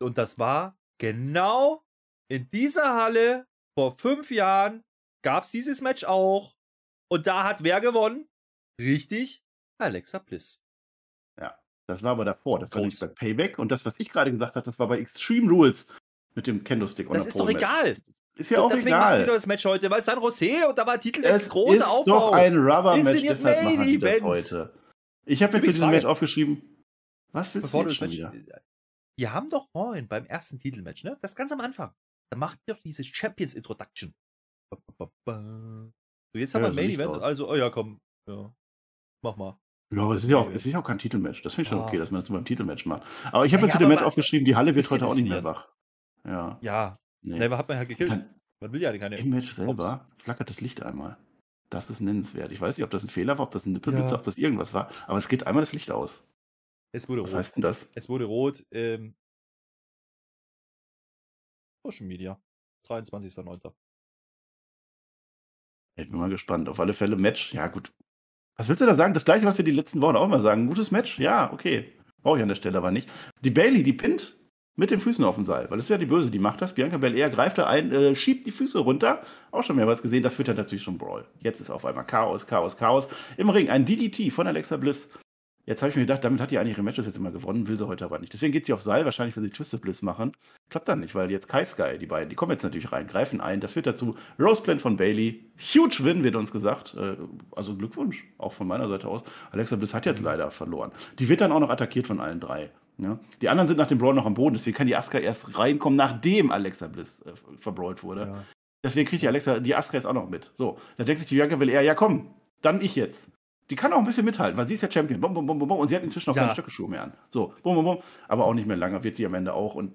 Und das war genau in dieser Halle vor fünf Jahren gab es dieses Match auch. Und da hat wer gewonnen? Richtig, Alexa Bliss. Das war aber davor. Das war Groß. nicht bei Payback. Und das, was ich gerade gesagt habe, das war bei Extreme Rules mit dem und Das ist doch egal. Ist ja auch Deswegen machen die doch egal. das Match heute, weil San Jose und da war Titel Es große ist Aufbau. doch ein Rubber-Match, deshalb machen die das heute. Ich habe jetzt zu diesem Frage. Match aufgeschrieben. Was willst Bevor du jetzt schon Match. wieder? Die haben doch vorhin beim ersten Titelmatch, ne? Das ganz am Anfang. Da macht ihr doch dieses Champions Introduction. Ba, ba, ba. So, jetzt haben Ja, wir ein Main Event, also, oh ja, komm. Ja. Mach mal. Ja, aber es ist ja auch, Okay. es ist ja auch kein Titelmatch. Das finde ich schon Ah. okay, dass man das beim Titelmatch macht. Aber ich habe Ja, jetzt zu dem Match aufgeschrieben, die Halle wird heute auch nicht mehr wach. Ja. Ja, Nee. Never hat man ja gekillt. Dann, Man will ja keine. Im Match selber flackert das Licht einmal. Das ist nennenswert. Ich weiß nicht, ob das ein Fehler war, ob das ein Nippelblitzer, Ja. ob das irgendwas war, aber es geht einmal das Licht aus. Es wurde Was rot. heißt denn das? Es wurde rot. Ähm, Social Media. 23.09. Ich bin mal gespannt. Auf alle Fälle Match. Ja, gut. Was willst du da sagen? Das gleiche, was wir die letzten Wochen auch mal sagen. Gutes Match? Ja, okay. Brauche ich an der Stelle aber nicht. Die Bailey, die pinnt mit den Füßen auf dem Seil, weil das ist ja die Böse, die macht das. Bianca Belair greift da ein, äh, schiebt die Füße runter. Auch schon mehrmals gesehen, das führt dann natürlich schon Brawl. Jetzt ist auf einmal Chaos, Chaos, Chaos. Im Ring ein DDT von Alexa Bliss. Jetzt habe ich mir gedacht, damit hat die eigentlich ihre Matches jetzt immer gewonnen, will sie heute aber nicht. Deswegen geht sie auf Seil, wahrscheinlich, wenn sie Twisted Bliss machen. Klappt dann nicht, weil jetzt Kai Sky, die beiden, die kommen jetzt natürlich rein, greifen ein. Das führt dazu Roseplan von Bailey. Huge Win, wird uns gesagt. Äh, Also Glückwunsch, auch von meiner Seite aus. Alexa Bliss hat jetzt leider verloren. Die wird dann auch noch attackiert von allen drei. Ja? Die anderen sind nach dem Brawl noch am Boden, deswegen kann die Asuka erst reinkommen, nachdem Alexa Bliss äh, verbrawlt wurde. Ja. Deswegen kriegt die Alexa, die Asuka jetzt auch noch mit. So, da denkt sich die Bianca Belair, ja komm, dann ich jetzt. Die kann auch ein bisschen mithalten, weil sie ist ja Champion. Bum, bum, bum, bum. Und sie hat inzwischen auch Ja. keine Stöckelschuhe mehr an. So, bum, bum, bum. Aber auch nicht mehr lange wird sie am Ende auch. Und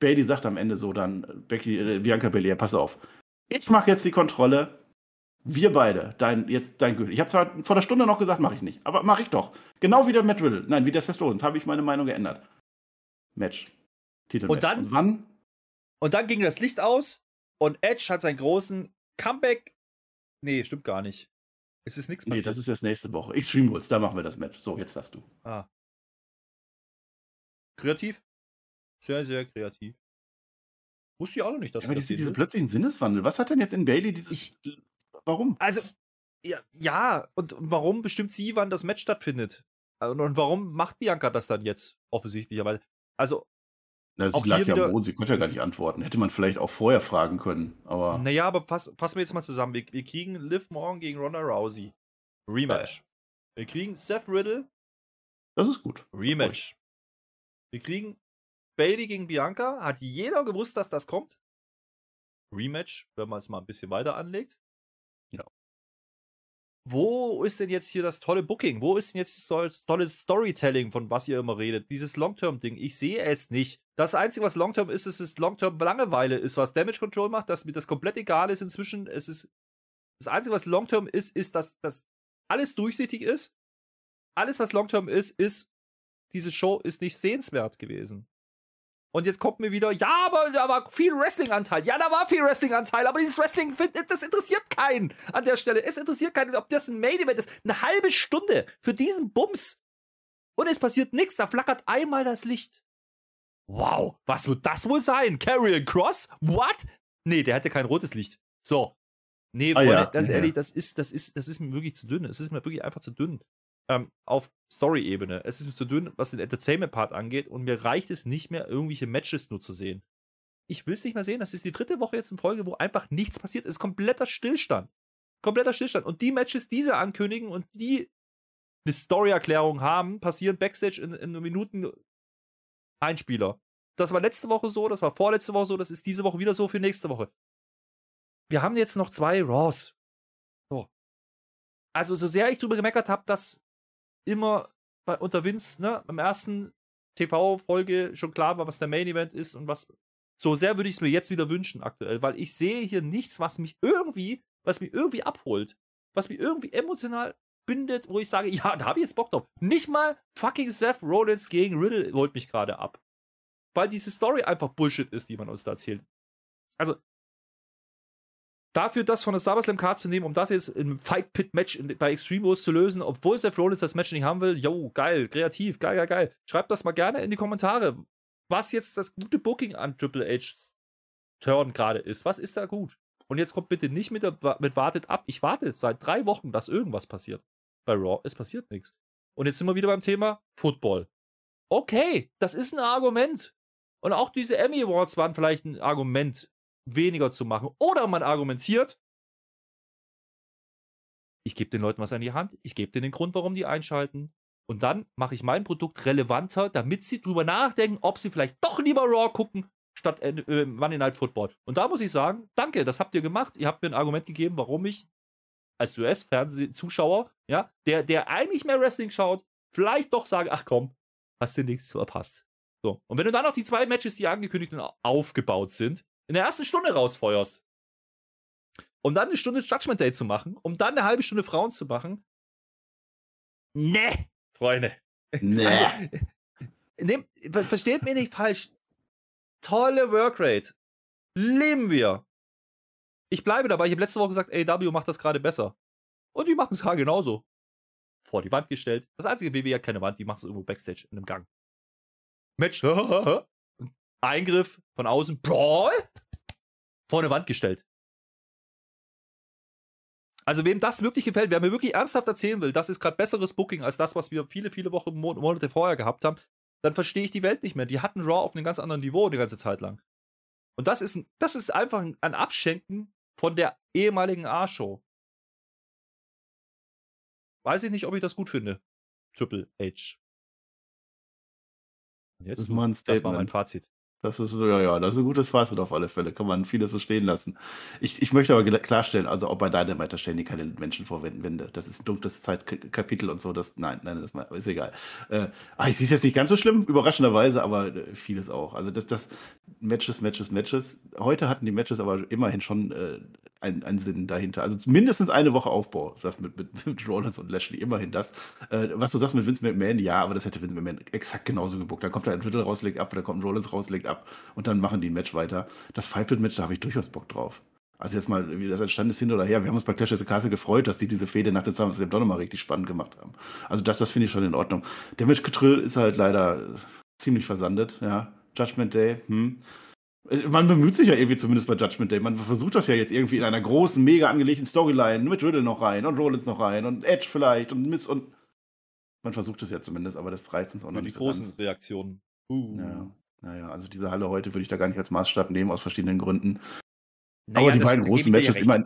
Bailey sagt am Ende so dann, Becky, äh, Bianca Belair, pass auf. Ich mache jetzt die Kontrolle. Wir beide, dein, jetzt dein Gürtel. Ich habe zwar vor der Stunde noch gesagt, mache ich nicht. Aber mache ich doch. Genau wie der Matt Riddle. Nein, wie der Seth Rollins. Habe ich meine Meinung geändert. Match. Titel. Und dann- Und wann? Und dann ging das Licht aus und Edge hat seinen großen Comeback. Nee, stimmt gar nicht. Es ist nichts Nee, passiert. das ist jetzt nächste Woche. Extreme Rules, da machen wir das Match. So, jetzt darfst du. ah. Kreativ. Sehr, sehr kreativ. Wusste ich auch noch nicht, dass Aber wir diese, das diese will. plötzlichen Sinneswandel. Was hat denn jetzt in Bailey dieses. Warum? Also, ja, ja, und warum bestimmt sie, wann das Match stattfindet? Und warum macht Bianca das dann jetzt offensichtlich? Weil, also. Na, sie Auch lag ja am Boden, sie konnte ja gar nicht antworten. Hätte man vielleicht auch vorher fragen können, aber Naja, aber fass, fassen wir jetzt mal zusammen. Wir, wir kriegen Liv morgen gegen Ronda Rousey. Rematch. Wir kriegen Seth Riddle. das ist gut. Rematch. Wir kriegen Bailey gegen Bianca. Hat jeder gewusst, dass das kommt? Rematch, wenn man es mal ein bisschen weiter anlegt. Wo ist denn jetzt hier das tolle Booking? Wo ist denn jetzt das tolle- tolle Storytelling, von was ihr immer redet? Dieses Long-Term-Ding. Ich sehe es nicht. Das Einzige, was Long-Term ist, ist, ist Long-Term-Langeweile ist, was Damage Control macht, dass mir das komplett egal ist inzwischen. Es ist. Das Einzige, was Long-Term ist, ist, dass, dass alles durchsichtig ist. Alles, was Long-Term ist, ist, diese Show ist nicht sehenswert gewesen. Und jetzt kommt mir wieder, ja, aber da war viel Wrestling-Anteil. Ja, da war viel Wrestling-Anteil, aber dieses Wrestling, das interessiert keinen an der Stelle. Es interessiert keinen, ob das ein Main-Event ist. Eine halbe Stunde für diesen Bums. Und es passiert nichts, da flackert einmal das Licht. Wow, was wird das wohl sein? Carrion Cross? What? Nee, der hatte kein rotes Licht. So. Nee, Ah, Freunde, ja. ganz ehrlich, das ist, das, ist, das ist mir wirklich zu dünn. Es ist mir wirklich einfach zu dünn. Ähm, auf Story-Ebene. Es ist mir zu dünn, was den Entertainment-Part angeht und mir reicht es nicht mehr, irgendwelche Matches nur zu sehen. Ich will es nicht mehr sehen. Das ist die dritte Woche jetzt in Folge, wo einfach nichts passiert. Es ist kompletter Stillstand. Kompletter Stillstand. Und die Matches, die sie ankündigen und die eine Story-Erklärung haben, passieren Backstage in, in Minuten Einspieler. Das war letzte Woche so, das war vorletzte Woche so, das ist diese Woche wieder so für nächste Woche. Wir haben jetzt noch zwei Raws. So. Also, so sehr ich drüber gemeckert habe, dass immer bei, unter Vince, ne, beim ersten TV-Folge schon klar war, was der Main-Event ist und was. So sehr würde ich es mir jetzt wieder wünschen, aktuell, weil ich sehe hier nichts, was mich irgendwie, was mich irgendwie abholt. Was mich irgendwie emotional bindet, wo ich sage, ja, da habe ich jetzt Bock drauf. Nicht mal fucking Seth Rollins gegen Riddle holt mich gerade ab. Weil diese Story einfach Bullshit ist, die man uns da erzählt. Also, dafür das von der SummerSlam Card zu nehmen, um das jetzt im Fight Pit Match bei Extreme Rules zu lösen, obwohl Seth Rollins das Match nicht haben will, yo, geil, kreativ, geil, geil, geil. Schreibt das mal gerne in die Kommentare, was jetzt das gute Booking an Triple H Turn gerade ist. Was ist da gut? Und jetzt kommt bitte nicht mit, der, mit wartet ab. Ich warte seit drei Wochen, dass irgendwas passiert. Bei Raw, es passiert nichts. Und jetzt sind wir wieder beim Thema Football. Okay, das ist ein Argument. Und auch diese Emmy Awards waren vielleicht ein Argument, weniger zu machen. Oder man argumentiert, ich gebe den Leuten was an die Hand, ich gebe denen den Grund, warum die einschalten. Und dann mache ich mein Produkt relevanter, damit sie drüber nachdenken, ob sie vielleicht doch lieber Raw gucken, statt äh, äh, Monday Night Football. Und da muss ich sagen, danke, das habt ihr gemacht. Ihr habt mir ein Argument gegeben, warum ich als US-Fernsehzuschauer, ja, der, der eigentlich mehr Wrestling schaut, vielleicht doch sage, ach komm, hast du nichts verpasst. So. Und wenn du dann noch die zwei Matches, die angekündigt und aufgebaut sind, in der ersten Stunde rausfeuerst, um dann eine Stunde Judgment Day zu machen, um dann eine halbe Stunde Frauen zu machen, ne, Freunde. Nee. Also, ver- versteht mir nicht falsch. Tolle Workrate. Leben wir. Ich bleibe dabei. Ich habe letzte Woche gesagt, AW macht das gerade besser. Und die machen es gerade genauso. Vor die Wand gestellt. Das einzige WWE hat keine Wand, die macht es irgendwo Backstage in einem Gang. Match. Eingriff von außen. Brawl. Vor eine Wand gestellt. Also wem das wirklich gefällt, wer mir wirklich ernsthaft erzählen will, das ist gerade besseres Booking als das, was wir viele, viele Wochen, Mon Monate vorher gehabt haben, dann verstehe ich die Welt nicht mehr. Die hatten Raw auf einem ganz anderen Niveau die ganze Zeit lang. Und das ist, ein, das ist einfach ein, ein Abschenken von der ehemaligen A-Show. Weiß ich nicht, ob ich das gut finde. Triple H. Und jetzt Das war mein Fazit. Das ist, ja, ja, das ist ein gutes Fazit auf alle Fälle. Kann man vieles so stehen lassen. Ich, ich möchte aber klarstellen, also auch bei Dynamite, da stellen die keine Menschen vor Wän- Wände. Das ist ein dunkles Zeitkapitel und so. Das, nein, nein, das ist egal. Äh, ah, ich sehe es jetzt nicht ganz so schlimm, überraschenderweise, aber äh, vieles auch. Also das, das Matches, Matches, Matches. Heute hatten die Matches aber immerhin schon äh, einen, einen Sinn dahinter. Also mindestens eine Woche Aufbau, mit, mit, mit Rollins und Lashley, immerhin das. Äh, was du sagst mit Vince McMahon, ja, aber das hätte Vince McMahon exakt genauso gebuckt. Dann kommt da ein Riddle raus, legt ab, dann kommt ein Rollins raus, legt ab und dann machen die ein Match weiter. Das Five-Pit-Match, da habe ich durchaus Bock drauf. Also jetzt mal, wie das entstanden ist, hin oder her. Wir haben uns bei Clash of the Castle gefreut, dass die diese Fehde nach dem SummerSlam doch nochmal richtig spannend gemacht haben. Also das, das finde ich schon in Ordnung. Der Match-Getrill ist halt leider ziemlich versandet, ja. Judgment Day, hm. Äh, Man bemüht sich ja irgendwie zumindest bei Judgment Day. Man versucht das ja jetzt irgendwie in einer großen, mega angelegten Storyline mit Riddle noch rein und Rollins noch rein und Edge vielleicht und Miss und Man versucht es ja zumindest, aber das reizt uns auch noch die nicht so großen ganz. Reaktionen. Uh. Ja, naja, also diese Halle heute würde ich da gar nicht als Maßstab nehmen, aus verschiedenen Gründen. Naja, aber die beiden großen Matches recht. immer.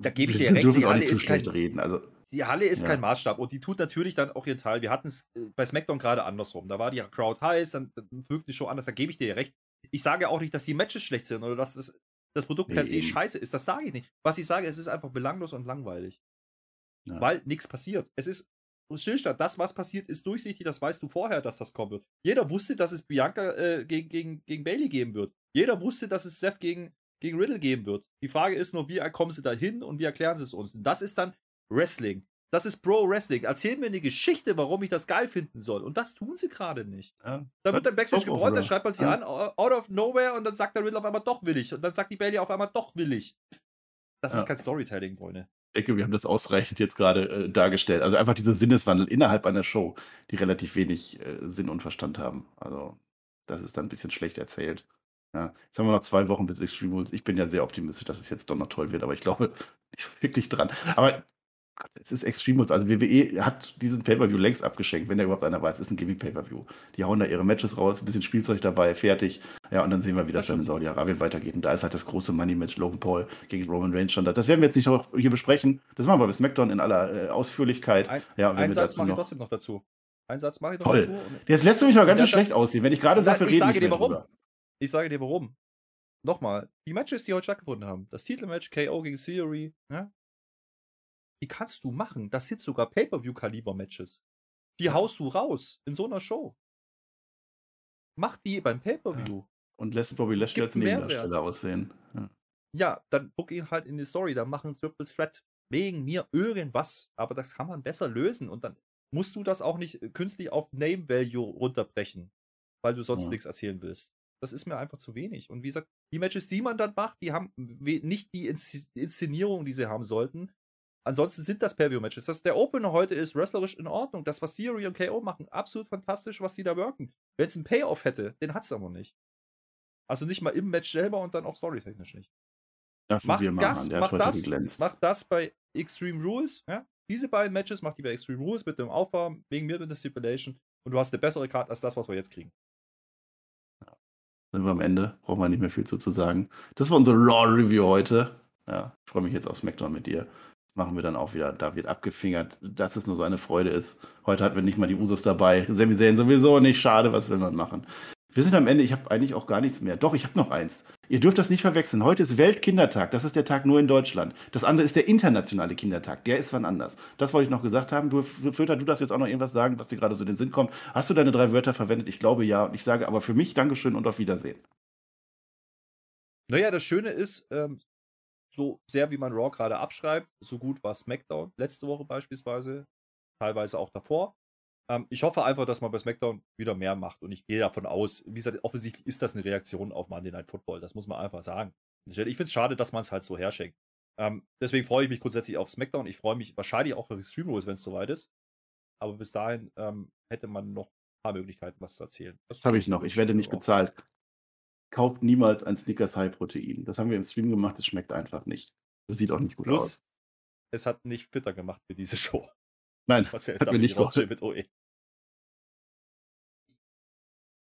Da gebe ich dir recht, die Halle ist kein- reden. Also, Die Halle ist Ja. kein Maßstab und die tut natürlich dann auch ihren Teil. Wir hatten es äh, bei SmackDown gerade andersrum. Da war die Crowd heiß, dann dann wirkt die Show anders. Da gebe ich dir recht. Ich sage auch nicht, dass die Matches schlecht sind oder dass das, das Produkt per Nee, se eben. scheiße ist. Das sage ich nicht. Was ich sage, es ist einfach belanglos und langweilig. ja. Weil nichts passiert. Es ist Stillstand. Das, was passiert, ist durchsichtig. Das weißt du vorher, dass das kommen wird. Jeder wusste, dass es Bianca äh, gegen, gegen, gegen Bailey geben wird. Jeder wusste, dass es Seth gegen, gegen Riddle geben wird. Die Frage ist nur, wie kommen sie da hin und wie erklären sie es uns? Und das ist dann Wrestling. Das ist Pro Wrestling. Erzähl mir eine Geschichte, warum ich das geil finden soll. Und das tun sie gerade nicht. ja. Da wird dann Backstage gebräunt, dann schreibt man sich Ja. an, out of nowhere, und dann sagt der Riddle auf einmal doch willig. Und dann sagt die Bailey auf einmal doch willig. Das Ja. ist kein Storytelling, Freunde. Ich denke, wir haben das ausreichend jetzt gerade äh, dargestellt. Also einfach diese Sinneswandel innerhalb einer Show, die relativ wenig äh, Sinn und Verstand haben. Also das ist dann ein bisschen schlecht erzählt. Ja, jetzt haben wir noch zwei Wochen bis Extreme Rules. Ich bin ja sehr optimistisch, dass es jetzt doch noch toll wird, aber ich glaube nicht so wirklich dran. Aber es ist Extreme Rules. Also WWE hat diesen Pay-Per-View längst abgeschenkt, wenn da überhaupt einer weiß. Es ist ein Gimmick-Pay-Per-View. Die hauen da ihre Matches raus, ein bisschen Spielzeug dabei, fertig. Ja, und dann sehen wir, wie das, Das dann in. Saudi-Arabien weitergeht. Und da ist halt das große Money-Match Logan Paul gegen Roman Reigns schon da. Das werden wir jetzt nicht auch hier besprechen. Das machen wir bei SmackDown in aller äh, Ausführlichkeit. Ein- ja, Einen Satz mache ich noch. trotzdem noch dazu. Einen Satz mache ich noch Toll. dazu. Jetzt lässt du mich mal ganz schön schlecht aussehen, wenn ich gerade Sag- sage, wir ich reden sage dir warum. drüber. Ich sage dir warum. Nochmal, die Matches, die heute stattgefunden haben, das Titelmatch KO gegen Theory, ja, die kannst du machen. Das sind sogar Pay-Per-View-Kaliber-Matches. Die haust du raus in so einer Show. Mach die beim Pay-Per-View. Und lässt Bobby Lashley als. Nebendarsteller aussehen. Ja. Ja, dann book ihn halt in die Story, dann machen Triple Threat wegen mir irgendwas. Aber das kann man besser lösen und dann musst du das auch nicht äh, künstlich auf Name Value runterbrechen, weil du sonst Ja. nichts erzählen willst. Das ist mir einfach zu wenig. Und wie gesagt, die Matches, die man dann macht, die haben nicht die Insz- Inszenierung, die sie haben sollten. Ansonsten sind das Pay-View-Matches. Das der Opener heute ist wrestlerisch in Ordnung. Das, was Theory und KO machen, absolut fantastisch, was die da wirken. Wenn es einen Payoff hätte, den hat es aber nicht. Also nicht mal im Match selber und dann auch storytechnisch nicht. Mach das, mach das. Mach das bei Extreme Rules. Ja? Diese beiden Matches macht die bei Extreme Rules mit dem Aufbau, wegen mir mit der Stipulation. Und du hast eine bessere Karte als das, was wir jetzt kriegen. sind wir am Ende. Brauchen wir nicht mehr viel zu, zu sagen. Das war unsere Raw-Review heute. Ja, ich freue mich jetzt auf SmackDown mit dir. Machen wir dann auch wieder. Da wird abgefingert, dass es nur so eine Freude ist. Heute hatten wir nicht mal die Usos dabei. Sami Zayn sowieso nicht. Schade, was will man machen? Wir sind am Ende. Ich habe eigentlich auch gar nichts mehr. Doch, ich habe noch eins. Ihr dürft das nicht verwechseln. Heute ist Weltkindertag. Das ist der Tag nur in Deutschland. Das andere ist der internationale Kindertag. Der ist wann anders. Das wollte ich noch gesagt haben. Du, Föter, du darfst jetzt auch noch irgendwas sagen, was dir gerade so in den Sinn kommt. Hast du deine drei Wörter verwendet? Ich glaube ja. Und ich sage aber für mich Dankeschön und auf Wiedersehen. Naja, das Schöne ist, ähm, so sehr wie man Raw gerade abschreibt, so gut war SmackDown letzte Woche beispielsweise, teilweise auch davor. Ähm, ich hoffe einfach, dass man bei SmackDown wieder mehr macht und ich gehe davon aus, wie gesagt, offensichtlich ist das eine Reaktion auf Monday Night Football, das muss man einfach sagen. Ich finde es schade, dass man es halt so herschenkt. Ähm, deswegen freue ich mich grundsätzlich auf SmackDown. Ich freue mich wahrscheinlich auch auf Extreme Rules, wenn es soweit ist. Aber bis dahin ähm, hätte man noch ein paar Möglichkeiten, was zu erzählen. Das habe ich noch. Ich werde nicht bezahlt. Kauft niemals ein Snickers High Protein. Das haben wir im Stream gemacht. Es schmeckt einfach nicht. Das sieht auch nicht gut Plus, aus. es hat nicht fitter gemacht für diese Show. Nein, Was ja hat mir nicht geholfen. mit OE.